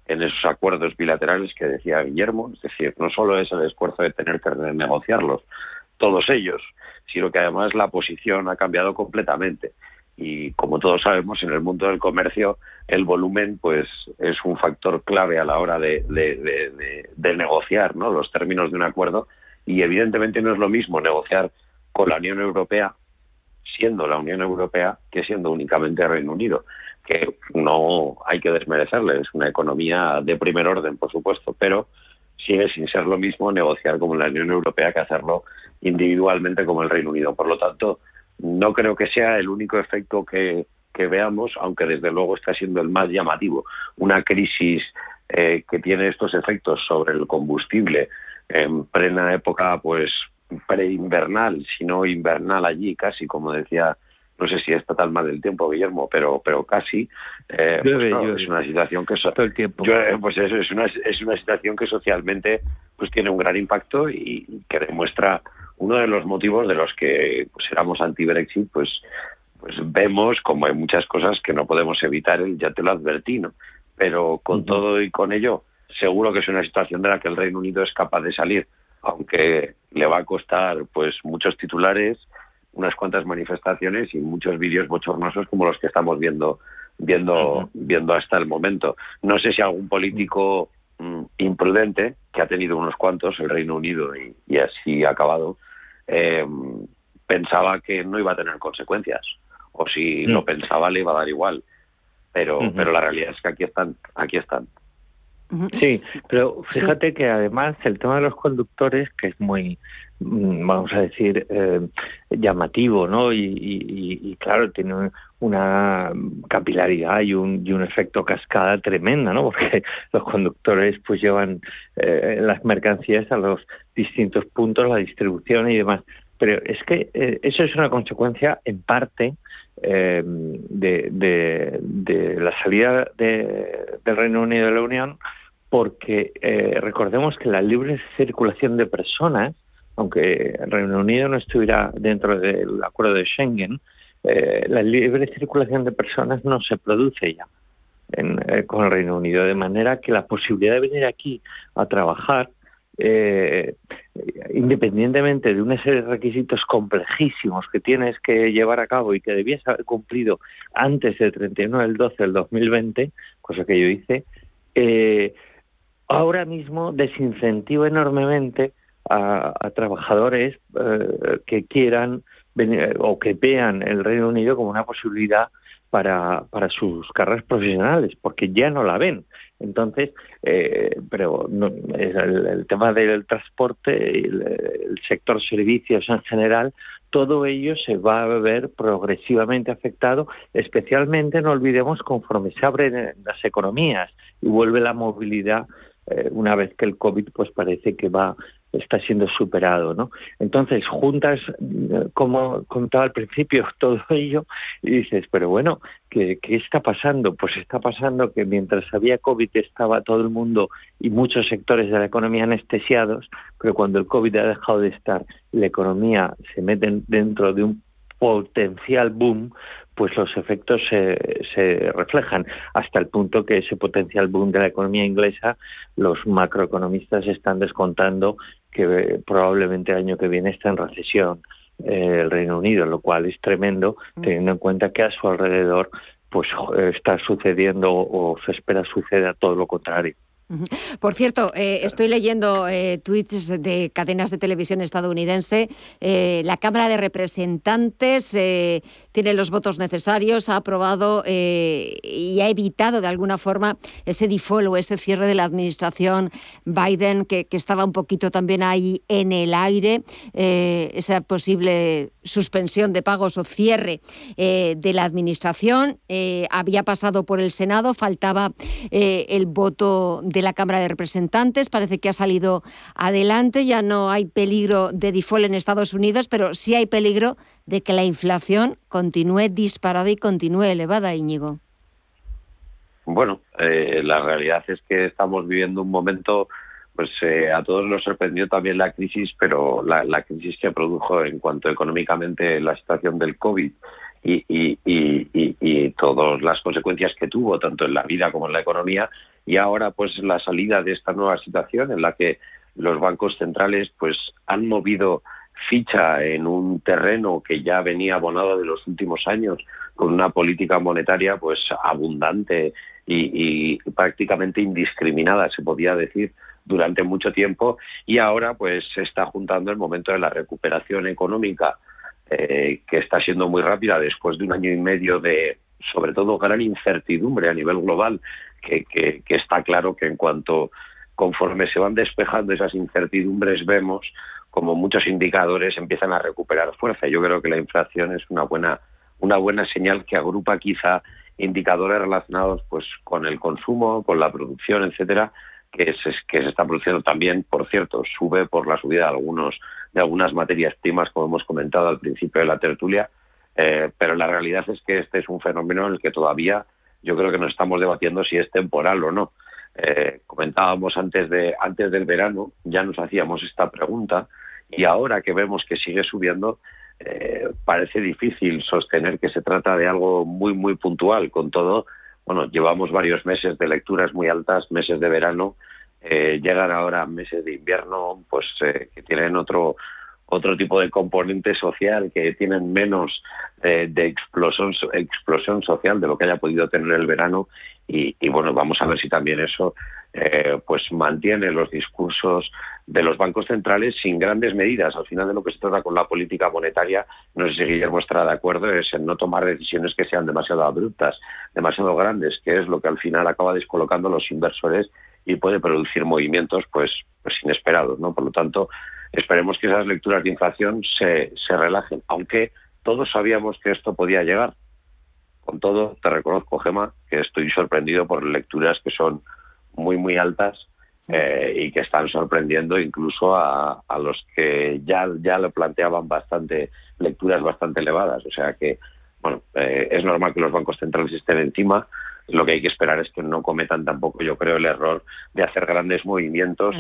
en esos acuerdos bilaterales que decía Guillermo. Es decir, no solo es el esfuerzo de tener que negociarlos, todos ellos, sino que además la posición ha cambiado completamente. Y como todos sabemos, en el mundo del comercio el volumen pues es un factor clave a la hora de, negociar ¿no? los términos de un acuerdo y evidentemente no es lo mismo negociar con la Unión Europea siendo la Unión Europea que siendo únicamente Reino Unido que no hay que desmerecerle, es una economía de primer orden, por supuesto, pero sigue sin ser lo mismo negociar como la Unión Europea que hacerlo individualmente como el Reino Unido. Por lo tanto, no creo que sea el único efecto que, veamos, aunque desde luego está siendo el más llamativo. Una crisis eh, que tiene estos efectos sobre el combustible en plena época pues preinvernal, sino invernal allí casi, como decía no sé si está tan mal el tiempo, Guillermo, pero pero casi eh, pues es una situación que el tiempo. pues eso es una es una situación que socialmente pues tiene un gran impacto y que demuestra uno de los motivos de los que pues éramos anti Brexit, pues pues vemos como hay muchas cosas que no podemos evitar, ya te lo advertí, ¿no? Pero con todo y con ello, seguro que es una situación de la que el Reino Unido es capaz de salir, aunque le va a costar pues muchos titulares, unas cuantas manifestaciones y muchos vídeos bochornosos como los que estamos viendo viendo viendo hasta el momento. No sé si algún político mm, imprudente que ha tenido unos cuantos el Reino Unido y, así ha acabado eh, pensaba que no iba a tener consecuencias o si lo pensaba le iba a dar igual. Pero pero la realidad es que aquí están aquí están. Sí, pero fíjate que además el tema de los conductores, que es muy, mm, vamos a decir, eh, llamativo, ¿no? Y, claro, tiene una capilaridad y un, y un efecto cascada tremenda, ¿no? Porque los conductores pues llevan eh, las mercancías a los distintos puntos, la distribución y demás. Pero es que eh, eso es una consecuencia, en parte, de, de, la salida del Reino Unido de la Unión porque eh, recordemos que la libre circulación de personas, aunque el Reino Unido no estuviera dentro del acuerdo de Schengen, eh, la libre circulación de personas no se produce ya eh, con el Reino Unido, de manera que la posibilidad de venir aquí a trabajar, independientemente de una serie de requisitos complejísimos que tienes que llevar a cabo y que debías haber cumplido antes del 31 del 12 del 2020, cosa que yo hice, eh, ahora mismo desincentiva enormemente a, trabajadores eh, que quieran venir, o que vean el Reino Unido como una posibilidad para, sus carreras profesionales, porque ya no la ven. Entonces, eh, pero el, tema del transporte, el, el, sector servicios en general, todo ello se va a ver progresivamente afectado, especialmente, no olvidemos, conforme se abren las economías y vuelve la movilidad eh, una vez que el COVID pues parece que va está siendo superado, ¿no? Entonces, juntas, eh, como contaba al principio, todo ello y dices, pero bueno, ¿qué, ¿qué, está pasando? Pues está pasando que mientras había COVID estaba todo el mundo y muchos sectores de la economía anestesiados, pero cuando el COVID ha dejado de estar, la economía se mete dentro de un potencial boom, pues los efectos se, se, reflejan hasta el punto que ese potencial boom de la economía inglesa, los macroeconomistas están descontando que eh, probablemente el año que viene está en recesión eh, el Reino Unido, lo cual es tremendo mm. teniendo en cuenta que a su alrededor pues está sucediendo o se espera suceda todo lo contrario. Por cierto, eh, estoy leyendo eh, tweets de cadenas de televisión estadounidense. Eh, la Cámara de Representantes tiene los votos necesarios, ha aprobado y ha evitado de alguna forma ese default o ese cierre de la administración Biden que, que estaba un poquito también ahí en el aire, esa posible suspensión de pagos o cierre de la administración. había pasado por el Senado, faltaba el voto de la Cámara de Representantes. Parece que ha salido adelante, ya no hay peligro de default en Estados Unidos, pero sí hay peligro de que la inflación continúe disparada y continúe elevada, Íñigo. bueno, eh, la realidad es que estamos viviendo un momento, pues eh, a todos nos sorprendió también la crisis, pero la, crisis que produjo en cuanto económicamente la situación del COVID y, todas las consecuencias que tuvo, tanto en la vida como en la economía, y ahora pues la salida de esta nueva situación en la que los bancos centrales pues han movido ficha en un terreno que ya venía abonado de los últimos años con una política monetaria pues abundante y, prácticamente indiscriminada se podía decir durante mucho tiempo. Y ahora pues se está juntando el momento de la recuperación económica eh, que está siendo muy rápida después de un año y medio de sobre todo gran incertidumbre a nivel global que, que, está claro que en cuanto conforme se van despejando esas incertidumbres vemos como muchos indicadores empiezan a recuperar fuerza. Yo creo que la inflación es una buena una buena señal que agrupa quizá indicadores relacionados pues con el consumo, con la producción, etcétera, que se, que se está produciendo también, por cierto, sube por la subida de algunos de algunas materias primas, como hemos comentado al principio de la tertulia, eh, pero la realidad es que este es un fenómeno en el que todavía yo creo que nos estamos debatiendo si es temporal o no. Eh, comentábamos antes de antes del verano, ya nos hacíamos esta pregunta y ahora que vemos que sigue subiendo, eh, parece difícil sostener que se trata de algo muy, muy puntual. Con todo, bueno, llevamos varios meses de lecturas muy altas, meses de verano, eh, llegan ahora meses de invierno, pues eh, que tienen otro otro tipo de componente social, que tienen menos de explosión, explosión social de lo que haya podido tener el verano. Y, y bueno, vamos a ver si también eso eh, pues mantiene los discursos de los bancos centrales sin grandes medidas. Al final de lo que se trata con la política monetaria, no sé si Guillermo estará de acuerdo, es en no tomar decisiones que sean demasiado abruptas, demasiado grandes, que es lo que al final acaba descolocando a los inversores y puede producir movimientos pues, pues inesperados. ¿no? Por lo tanto, esperemos que esas lecturas de inflación se, se relajen, aunque todos sabíamos que esto podía llegar. Con todo, te reconozco, Gema, que estoy sorprendido por lecturas que son muy, muy altas eh, y que están sorprendiendo incluso a, a, los que ya, ya lo planteaban bastante, lecturas bastante elevadas. O sea que, bueno, eh, es normal que los bancos centrales estén encima. Lo que hay que esperar es que no cometan tampoco, yo creo, el error de hacer grandes movimientos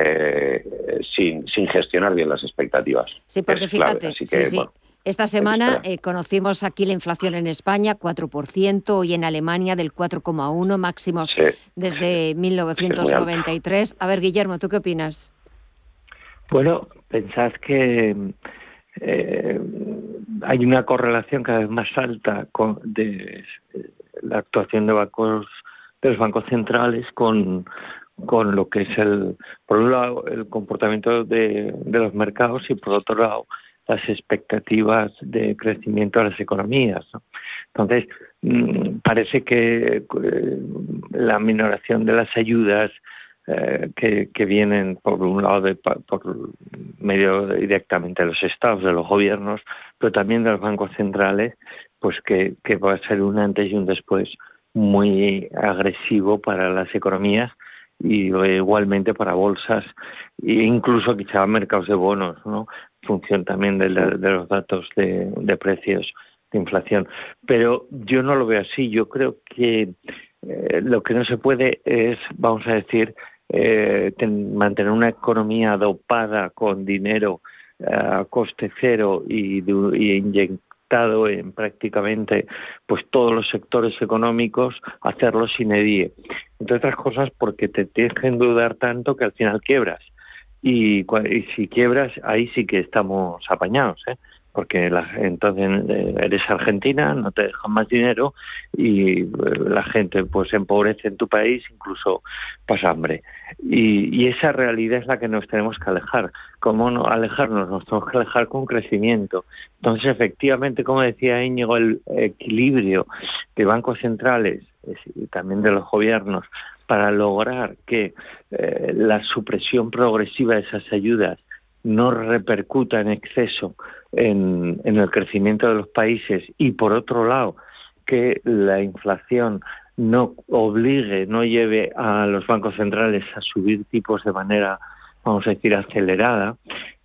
eh, sin, sin gestionar bien las expectativas. Sí, porque fíjate, sí, sí. Esta semana eh, conocimos aquí la inflación en España, 4%, y en Alemania del 4,1%, máximos desde 1993. A ver, Guillermo, ¿tú qué opinas? Bueno, pensad que eh, hay una correlación cada vez más alta con, de la actuación de bancos de los bancos centrales con, con lo que es el por un lado el comportamiento de, de los mercados y por otro lado las expectativas de crecimiento de las economías. Entonces, mm, parece que eh, la minoración de las ayudas eh, que, que, vienen por un lado de, por medio directamente de los estados, de los gobiernos, pero también de los bancos centrales, pues que, que va a ser un antes y un después muy agresivo para las economías y igualmente para bolsas e incluso quizá mercados de bonos, ¿no? función también de, los datos de, precios de inflación. Pero yo no lo veo así. Yo creo que eh, lo que no se puede es, vamos a decir, eh, mantener una economía dopada con dinero eh, a coste cero y, y en prácticamente pues todos los sectores económicos, hacerlo sin EDIE. Entre otras cosas porque te dejen dudar tanto que al final quiebras y, si quiebras, ahí sí que estamos apañados, ¿eh? Porque la, entonces eh, eres argentina, no te dejan más dinero y eh, la gente pues empobrece en tu país, incluso pasa hambre. Y, y, esa realidad es la que nos tenemos que alejar. ¿Cómo no alejarnos? Nos tenemos que alejar con crecimiento. Entonces, efectivamente, como decía Íñigo, el equilibrio de bancos centrales y también de los gobiernos para lograr que eh, la supresión progresiva de esas ayudas no repercuta en exceso en, el crecimiento de los países y por otro lado que la inflación no obligue, no lleve a los bancos centrales a subir tipos de manera, vamos a decir, acelerada,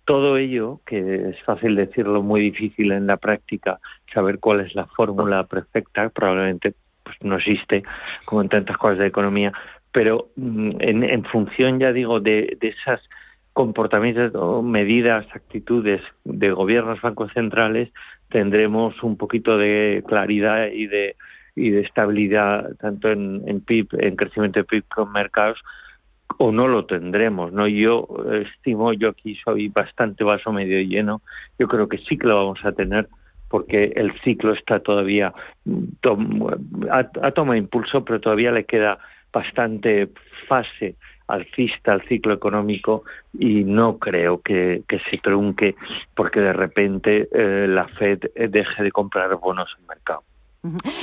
todo ello, que es fácil decirlo, muy difícil en la práctica, saber cuál es la fórmula perfecta, probablemente pues no existe, como en tantas cosas de economía, pero mm, en, función, ya digo, de esas comportamientos, o medidas, actitudes de gobiernos bancos centrales, tendremos un poquito de claridad y de y de estabilidad tanto en, en PIB, en crecimiento de PIB con mercados, o no lo tendremos, ¿no? Yo estimo, yo aquí soy bastante vaso medio lleno, yo creo que sí que lo vamos a tener porque el ciclo está todavía, ha, tomado impulso, pero todavía le queda bastante fase alcista al ciclo económico y no creo que, que se trunque porque de repente eh, la Fed deje de comprar bonos en mercado.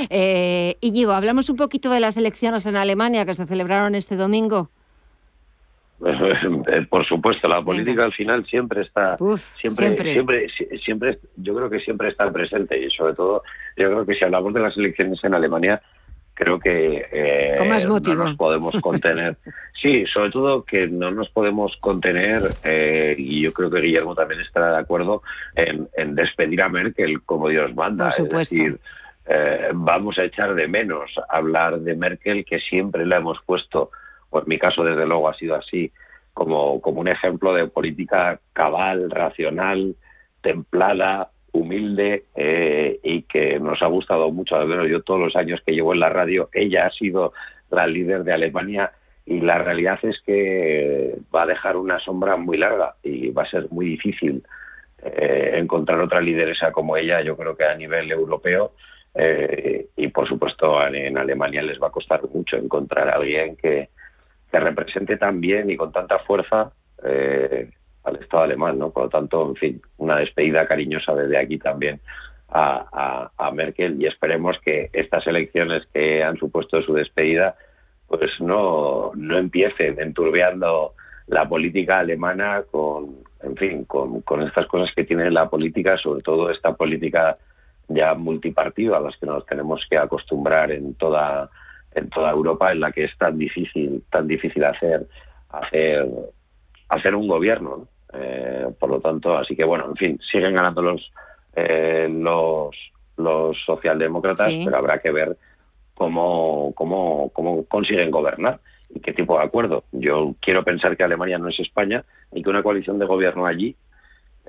Eh, Íñigo, hablamos un poquito de las elecciones en Alemania que se celebraron este domingo. Eh, por supuesto, la política al final siempre está, siempre, siempre, siempre, yo creo que siempre está presente y sobre todo, yo creo que si hablamos de las elecciones en Alemania, creo que eh, no nos podemos contener. sí, sobre todo que no nos podemos contener, eh, y yo creo que Guillermo también estará de acuerdo, en, despedir a Merkel como Dios manda. Es decir, eh, vamos a echar de menos hablar de Merkel, que siempre la hemos puesto, o en mi caso desde luego ha sido así, como, como un ejemplo de política cabal, racional, templada, humilde eh, y que nos ha gustado mucho. Al menos yo todos los años que llevo en la radio, ella ha sido la líder de Alemania y la realidad es que va a dejar una sombra muy larga y va a ser muy difícil eh, encontrar otra lideresa como ella, yo creo que a nivel europeo. Eh, y por supuesto en Alemania les va a costar mucho encontrar a alguien que, que represente tan bien y con tanta fuerza al Estado alemán, ¿no? Por lo tanto, en fin, una despedida cariñosa desde aquí también a, Merkel y esperemos que estas elecciones que han supuesto su despedida pues no, no empiecen enturbiando la política alemana con, en fin, con, con estas cosas que tiene la política, sobre todo esta política ya multipartido a las que nos tenemos que acostumbrar en toda en toda Europa en la que es tan difícil tan difícil hacer hacer hacer un gobierno. Eh, por lo tanto, así que bueno, en fin, siguen ganando los eh, los, los socialdemócratas, pero habrá que ver cómo, cómo, cómo consiguen gobernar y qué tipo de acuerdo. Yo quiero pensar que Alemania no es España y que una coalición de gobierno allí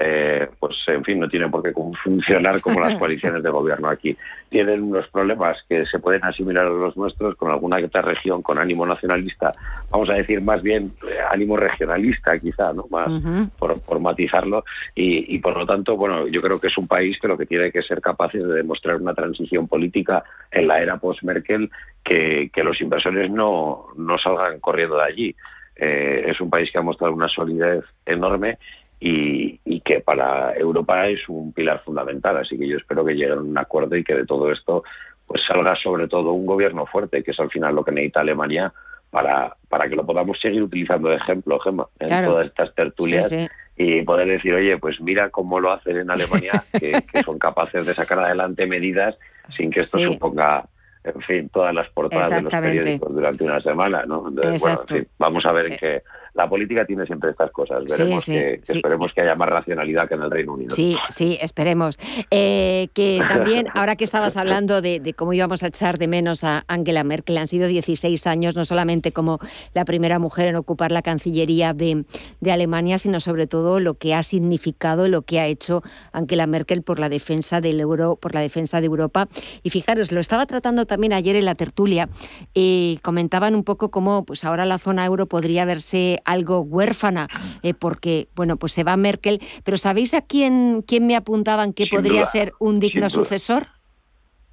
eh, pues en fin, no tienen por qué funcionar como las coaliciones de gobierno aquí. Tienen unos problemas que se pueden asimilar a los nuestros con alguna otra región con ánimo nacionalista, vamos a decir más bien eh, ánimo regionalista quizá, ¿no? Más por, matizarlo y, por lo tanto, bueno, yo creo que es un país que lo que tiene que ser capaz de demostrar una transición política en la era post-Merkel que, que los inversores no, no salgan corriendo de allí. Eh, es un país que ha mostrado una solidez enorme y, que para Europa es un pilar fundamental. Así que yo espero que lleguen a un acuerdo y que de todo esto pues salga sobre todo un gobierno fuerte, que es al final lo que necesita Alemania para, para que lo podamos seguir utilizando de ejemplo, Gemma, en todas estas tertulias y poder decir, oye, pues mira cómo lo hacen en Alemania, que, son capaces de sacar adelante medidas sin que esto suponga en fin, todas las portadas de los periódicos durante una semana, ¿no? Entonces, bueno, vamos a ver en eh, qué, la política tiene siempre estas cosas. Veremos que, esperemos que haya más racionalidad que en el Reino Unido. Sí, sí, esperemos. Eh, que también, ahora que estabas hablando de, cómo íbamos a echar de menos a Angela Merkel, han sido 16 años, no solamente como la primera mujer en ocupar la Cancillería de, Alemania, sino sobre todo lo que ha significado, lo que ha hecho Angela Merkel por la defensa del euro, por la defensa de Europa. Y fijaros, lo estaba tratando también ayer en la tertulia, y comentaban un poco cómo pues ahora la zona euro podría verse algo huérfana, eh, porque, bueno, pues se va Merkel, pero ¿sabéis a quién, quién me apuntaban que podría ser un digno sucesor?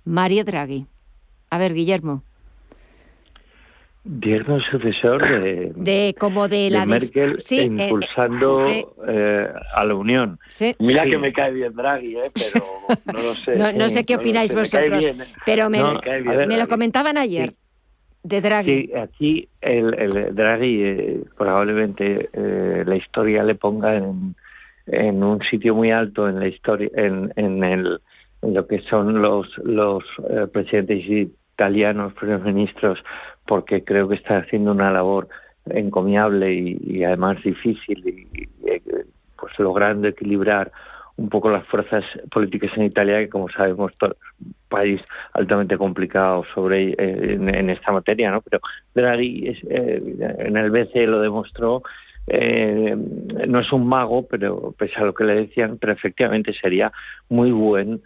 Mario Draghi. A ver, Guillermo. Digno sucesor de, de como de, la Merkel sí, eh, impulsando eh, a la Unión. Mira que me cae bien Draghi, pero no lo sé. No, sé qué opináis vosotros, pero me, me, lo comentaban ayer de Draghi. Sí, aquí el, el Draghi eh, probablemente eh, la historia le ponga en, en, un sitio muy alto en la historia, en, en, el, en lo que son los, los eh, presidentes italianos, primeros ministros, porque creo que está haciendo una labor encomiable y, además difícil y, pues logrando equilibrar un poco las fuerzas políticas en Italia que como sabemos país altamente complicado sobre eh, en, esta materia, ¿no? Pero Draghi eh, en el BCE lo demostró. Eh, no es un mago, pero pese a lo que le decían, pero efectivamente sería muy buen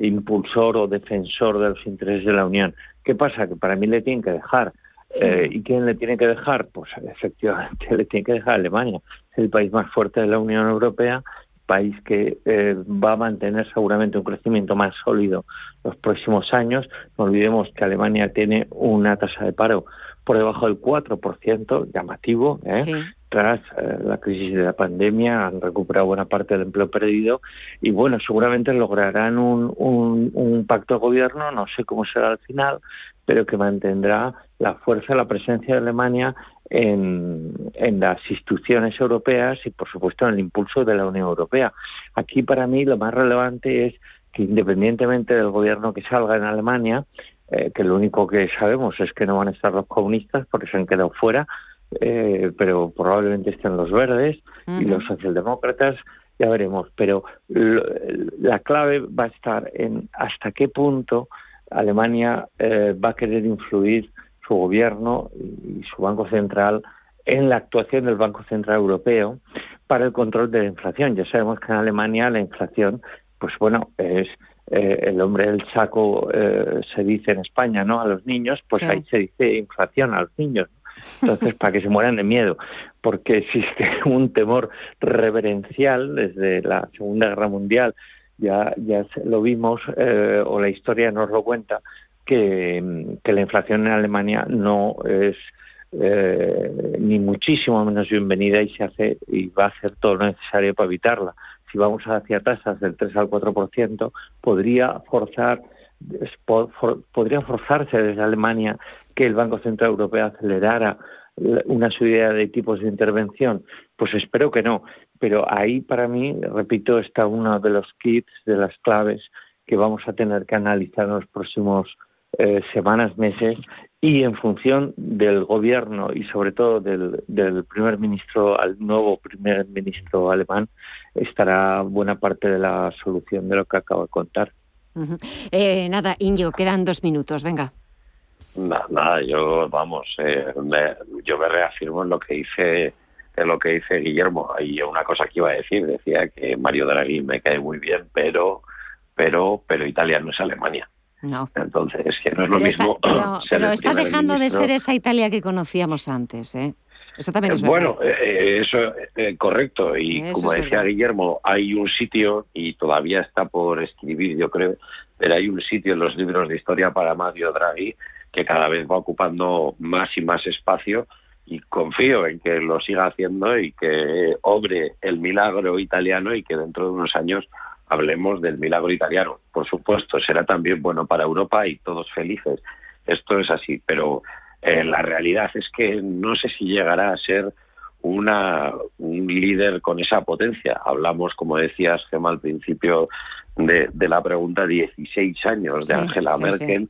impulsor o defensor de los intereses de la Unión. ¿Qué pasa? Que para mí le tienen que dejar. ¿Y quién le tiene que dejar? Pues efectivamente le tiene que dejar Alemania. Es el país más fuerte de la Unión Europea país que eh, va a mantener seguramente un crecimiento más sólido los próximos años. No olvidemos que Alemania tiene una tasa de paro por debajo del 4%, llamativo, ¿eh? tras eh, la crisis de la pandemia, han recuperado buena parte del empleo perdido y bueno, seguramente lograrán un, un, un pacto de gobierno, no sé cómo será al final, pero que mantendrá la fuerza, la presencia de Alemania en, las instituciones europeas y, por supuesto, en el impulso de la Unión Europea. Aquí, para mí, lo más relevante es que, independientemente del gobierno que salga en Alemania, eh, que lo único que sabemos es que no van a estar los comunistas porque se han quedado fuera, eh, pero probablemente estén los verdes y los socialdemócratas, ya veremos. Pero la clave va a estar en hasta qué punto Alemania eh, va a querer influir su gobierno y su Banco Central en la actuación del Banco Central Europeo para el control de la inflación. Ya sabemos que en Alemania la inflación, pues bueno, es eh, el hombre del saco, eh, se dice en España, ¿no? A los niños, pues ahí se dice inflación a los niños. Entonces, para que se mueran de miedo, porque existe un temor reverencial desde la Segunda Guerra Mundial, ya, ya lo vimos, eh, o la historia nos lo cuenta, que, la inflación en Alemania no es eh, ni muchísimo menos bienvenida y se hace y va a hacer todo lo necesario para evitarla. Si vamos hacia tasas del 3 al 4%, podría forzar podría forzarse desde Alemania que el Banco Central Europeo acelerara una subida de tipos de intervención? Pues espero que no. Pero ahí, para mí, repito, está uno de los kits, de las claves que vamos a tener que analizar en los próximos eh, semanas, meses, y en función del gobierno y sobre todo del, del primer ministro, al nuevo primer ministro alemán, estará buena parte de la solución de lo que acabo de contar. Eh, nada, Ingo, quedan dos minutos, venga. Nada, yo, vamos, eh, yo me reafirmo en lo que dice en lo que dice Guillermo. Y una cosa que iba a decir, decía que Mario Draghi me cae muy bien, pero pero pero Italia no es Alemania. No. Entonces, es que no es lo mismo. pero, está dejando de ser esa Italia que conocíamos antes, ¿eh? Eso también es Bueno, eh, eso es eh, correcto. Y como decía Guillermo, hay un sitio, y todavía está por escribir, yo creo, pero hay un sitio en los libros de historia para Mario Draghi que cada vez va ocupando más y más espacio y confío en que lo siga haciendo y que obre el milagro italiano y que dentro de unos años hablemos del milagro italiano. Por supuesto, será también bueno para Europa y todos felices. Esto es así, pero eh, la realidad es que no sé si llegará a ser una, un líder con esa potencia. Hablamos, como decías, Gemma, al principio de, la pregunta, 16 años de Angela Merkel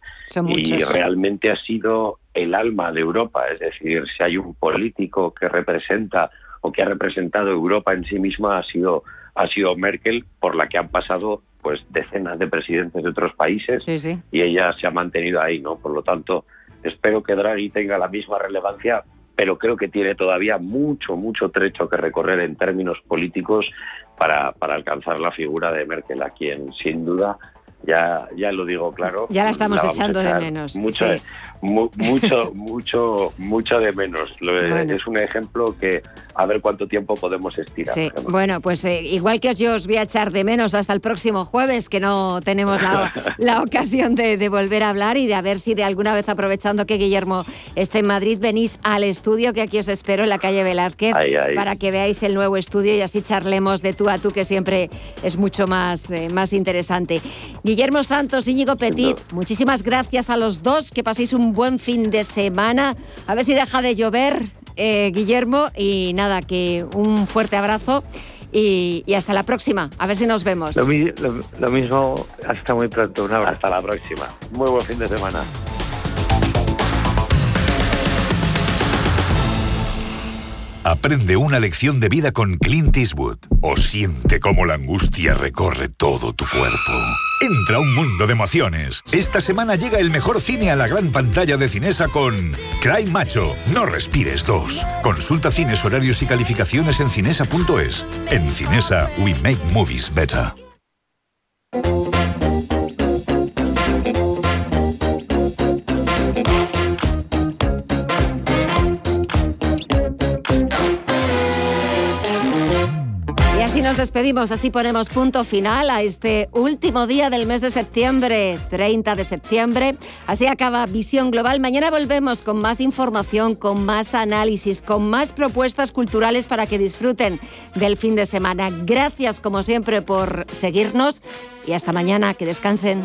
y realmente ha sido el alma de Europa. Es decir, si hay un político que representa o que ha representado Europa en sí misma, ha sido ha sido Merkel, por la que han pasado pues decenas de presidentes de otros países y ella se ha mantenido ahí, ¿no? Por lo tanto, espero que Draghi tenga la misma relevancia, pero creo que tiene todavía mucho, mucho trecho que recorrer en términos políticos para, para alcanzar la figura de Merkel, a quien sin duda ya, ya lo digo claro. Ya la estamos echando de menos. Mucho, mucho, mucho, mucho de menos. Es un ejemplo que a ver cuánto tiempo podemos estirar. Bueno, pues eh, igual que yo os voy a echar de menos hasta el próximo jueves, que no tenemos la, ocasión de, volver a hablar y de a ver si de alguna vez, aprovechando que Guillermo esté en Madrid, venís al estudio, que aquí os espero en la calle Velázquez, para que veáis el nuevo estudio y así charlemos de tú a tú, que siempre es mucho más, eh, más interesante. Guillermo Santos, Íñigo Petit, muchísimas gracias a los dos, que paséis un buen fin de semana. A ver si deja de llover, eh, Guillermo, y nada, que un fuerte abrazo. Y, hasta la próxima. A ver si nos vemos. Lo, lo mismo, hasta muy pronto. Un abrazo. Hasta la próxima. Muy buen fin de semana. Aprende una lección de vida con Clint Eastwood o siente cómo la angustia recorre todo tu cuerpo. Entra a un mundo de emociones. Esta semana llega el mejor cine a la gran pantalla de Cinesa con Cry Macho, No Respires 2. Consulta cines, horarios y calificaciones en cinesa.es. En Cinesa, we make movies better. Nos despedimos, así ponemos punto final a este último día del mes de septiembre, 30 de septiembre. Así acaba Visión Global. Mañana volvemos con más información, con más análisis, con más propuestas culturales para que disfruten del fin de semana. Gracias como siempre por seguirnos y hasta mañana. Que descansen.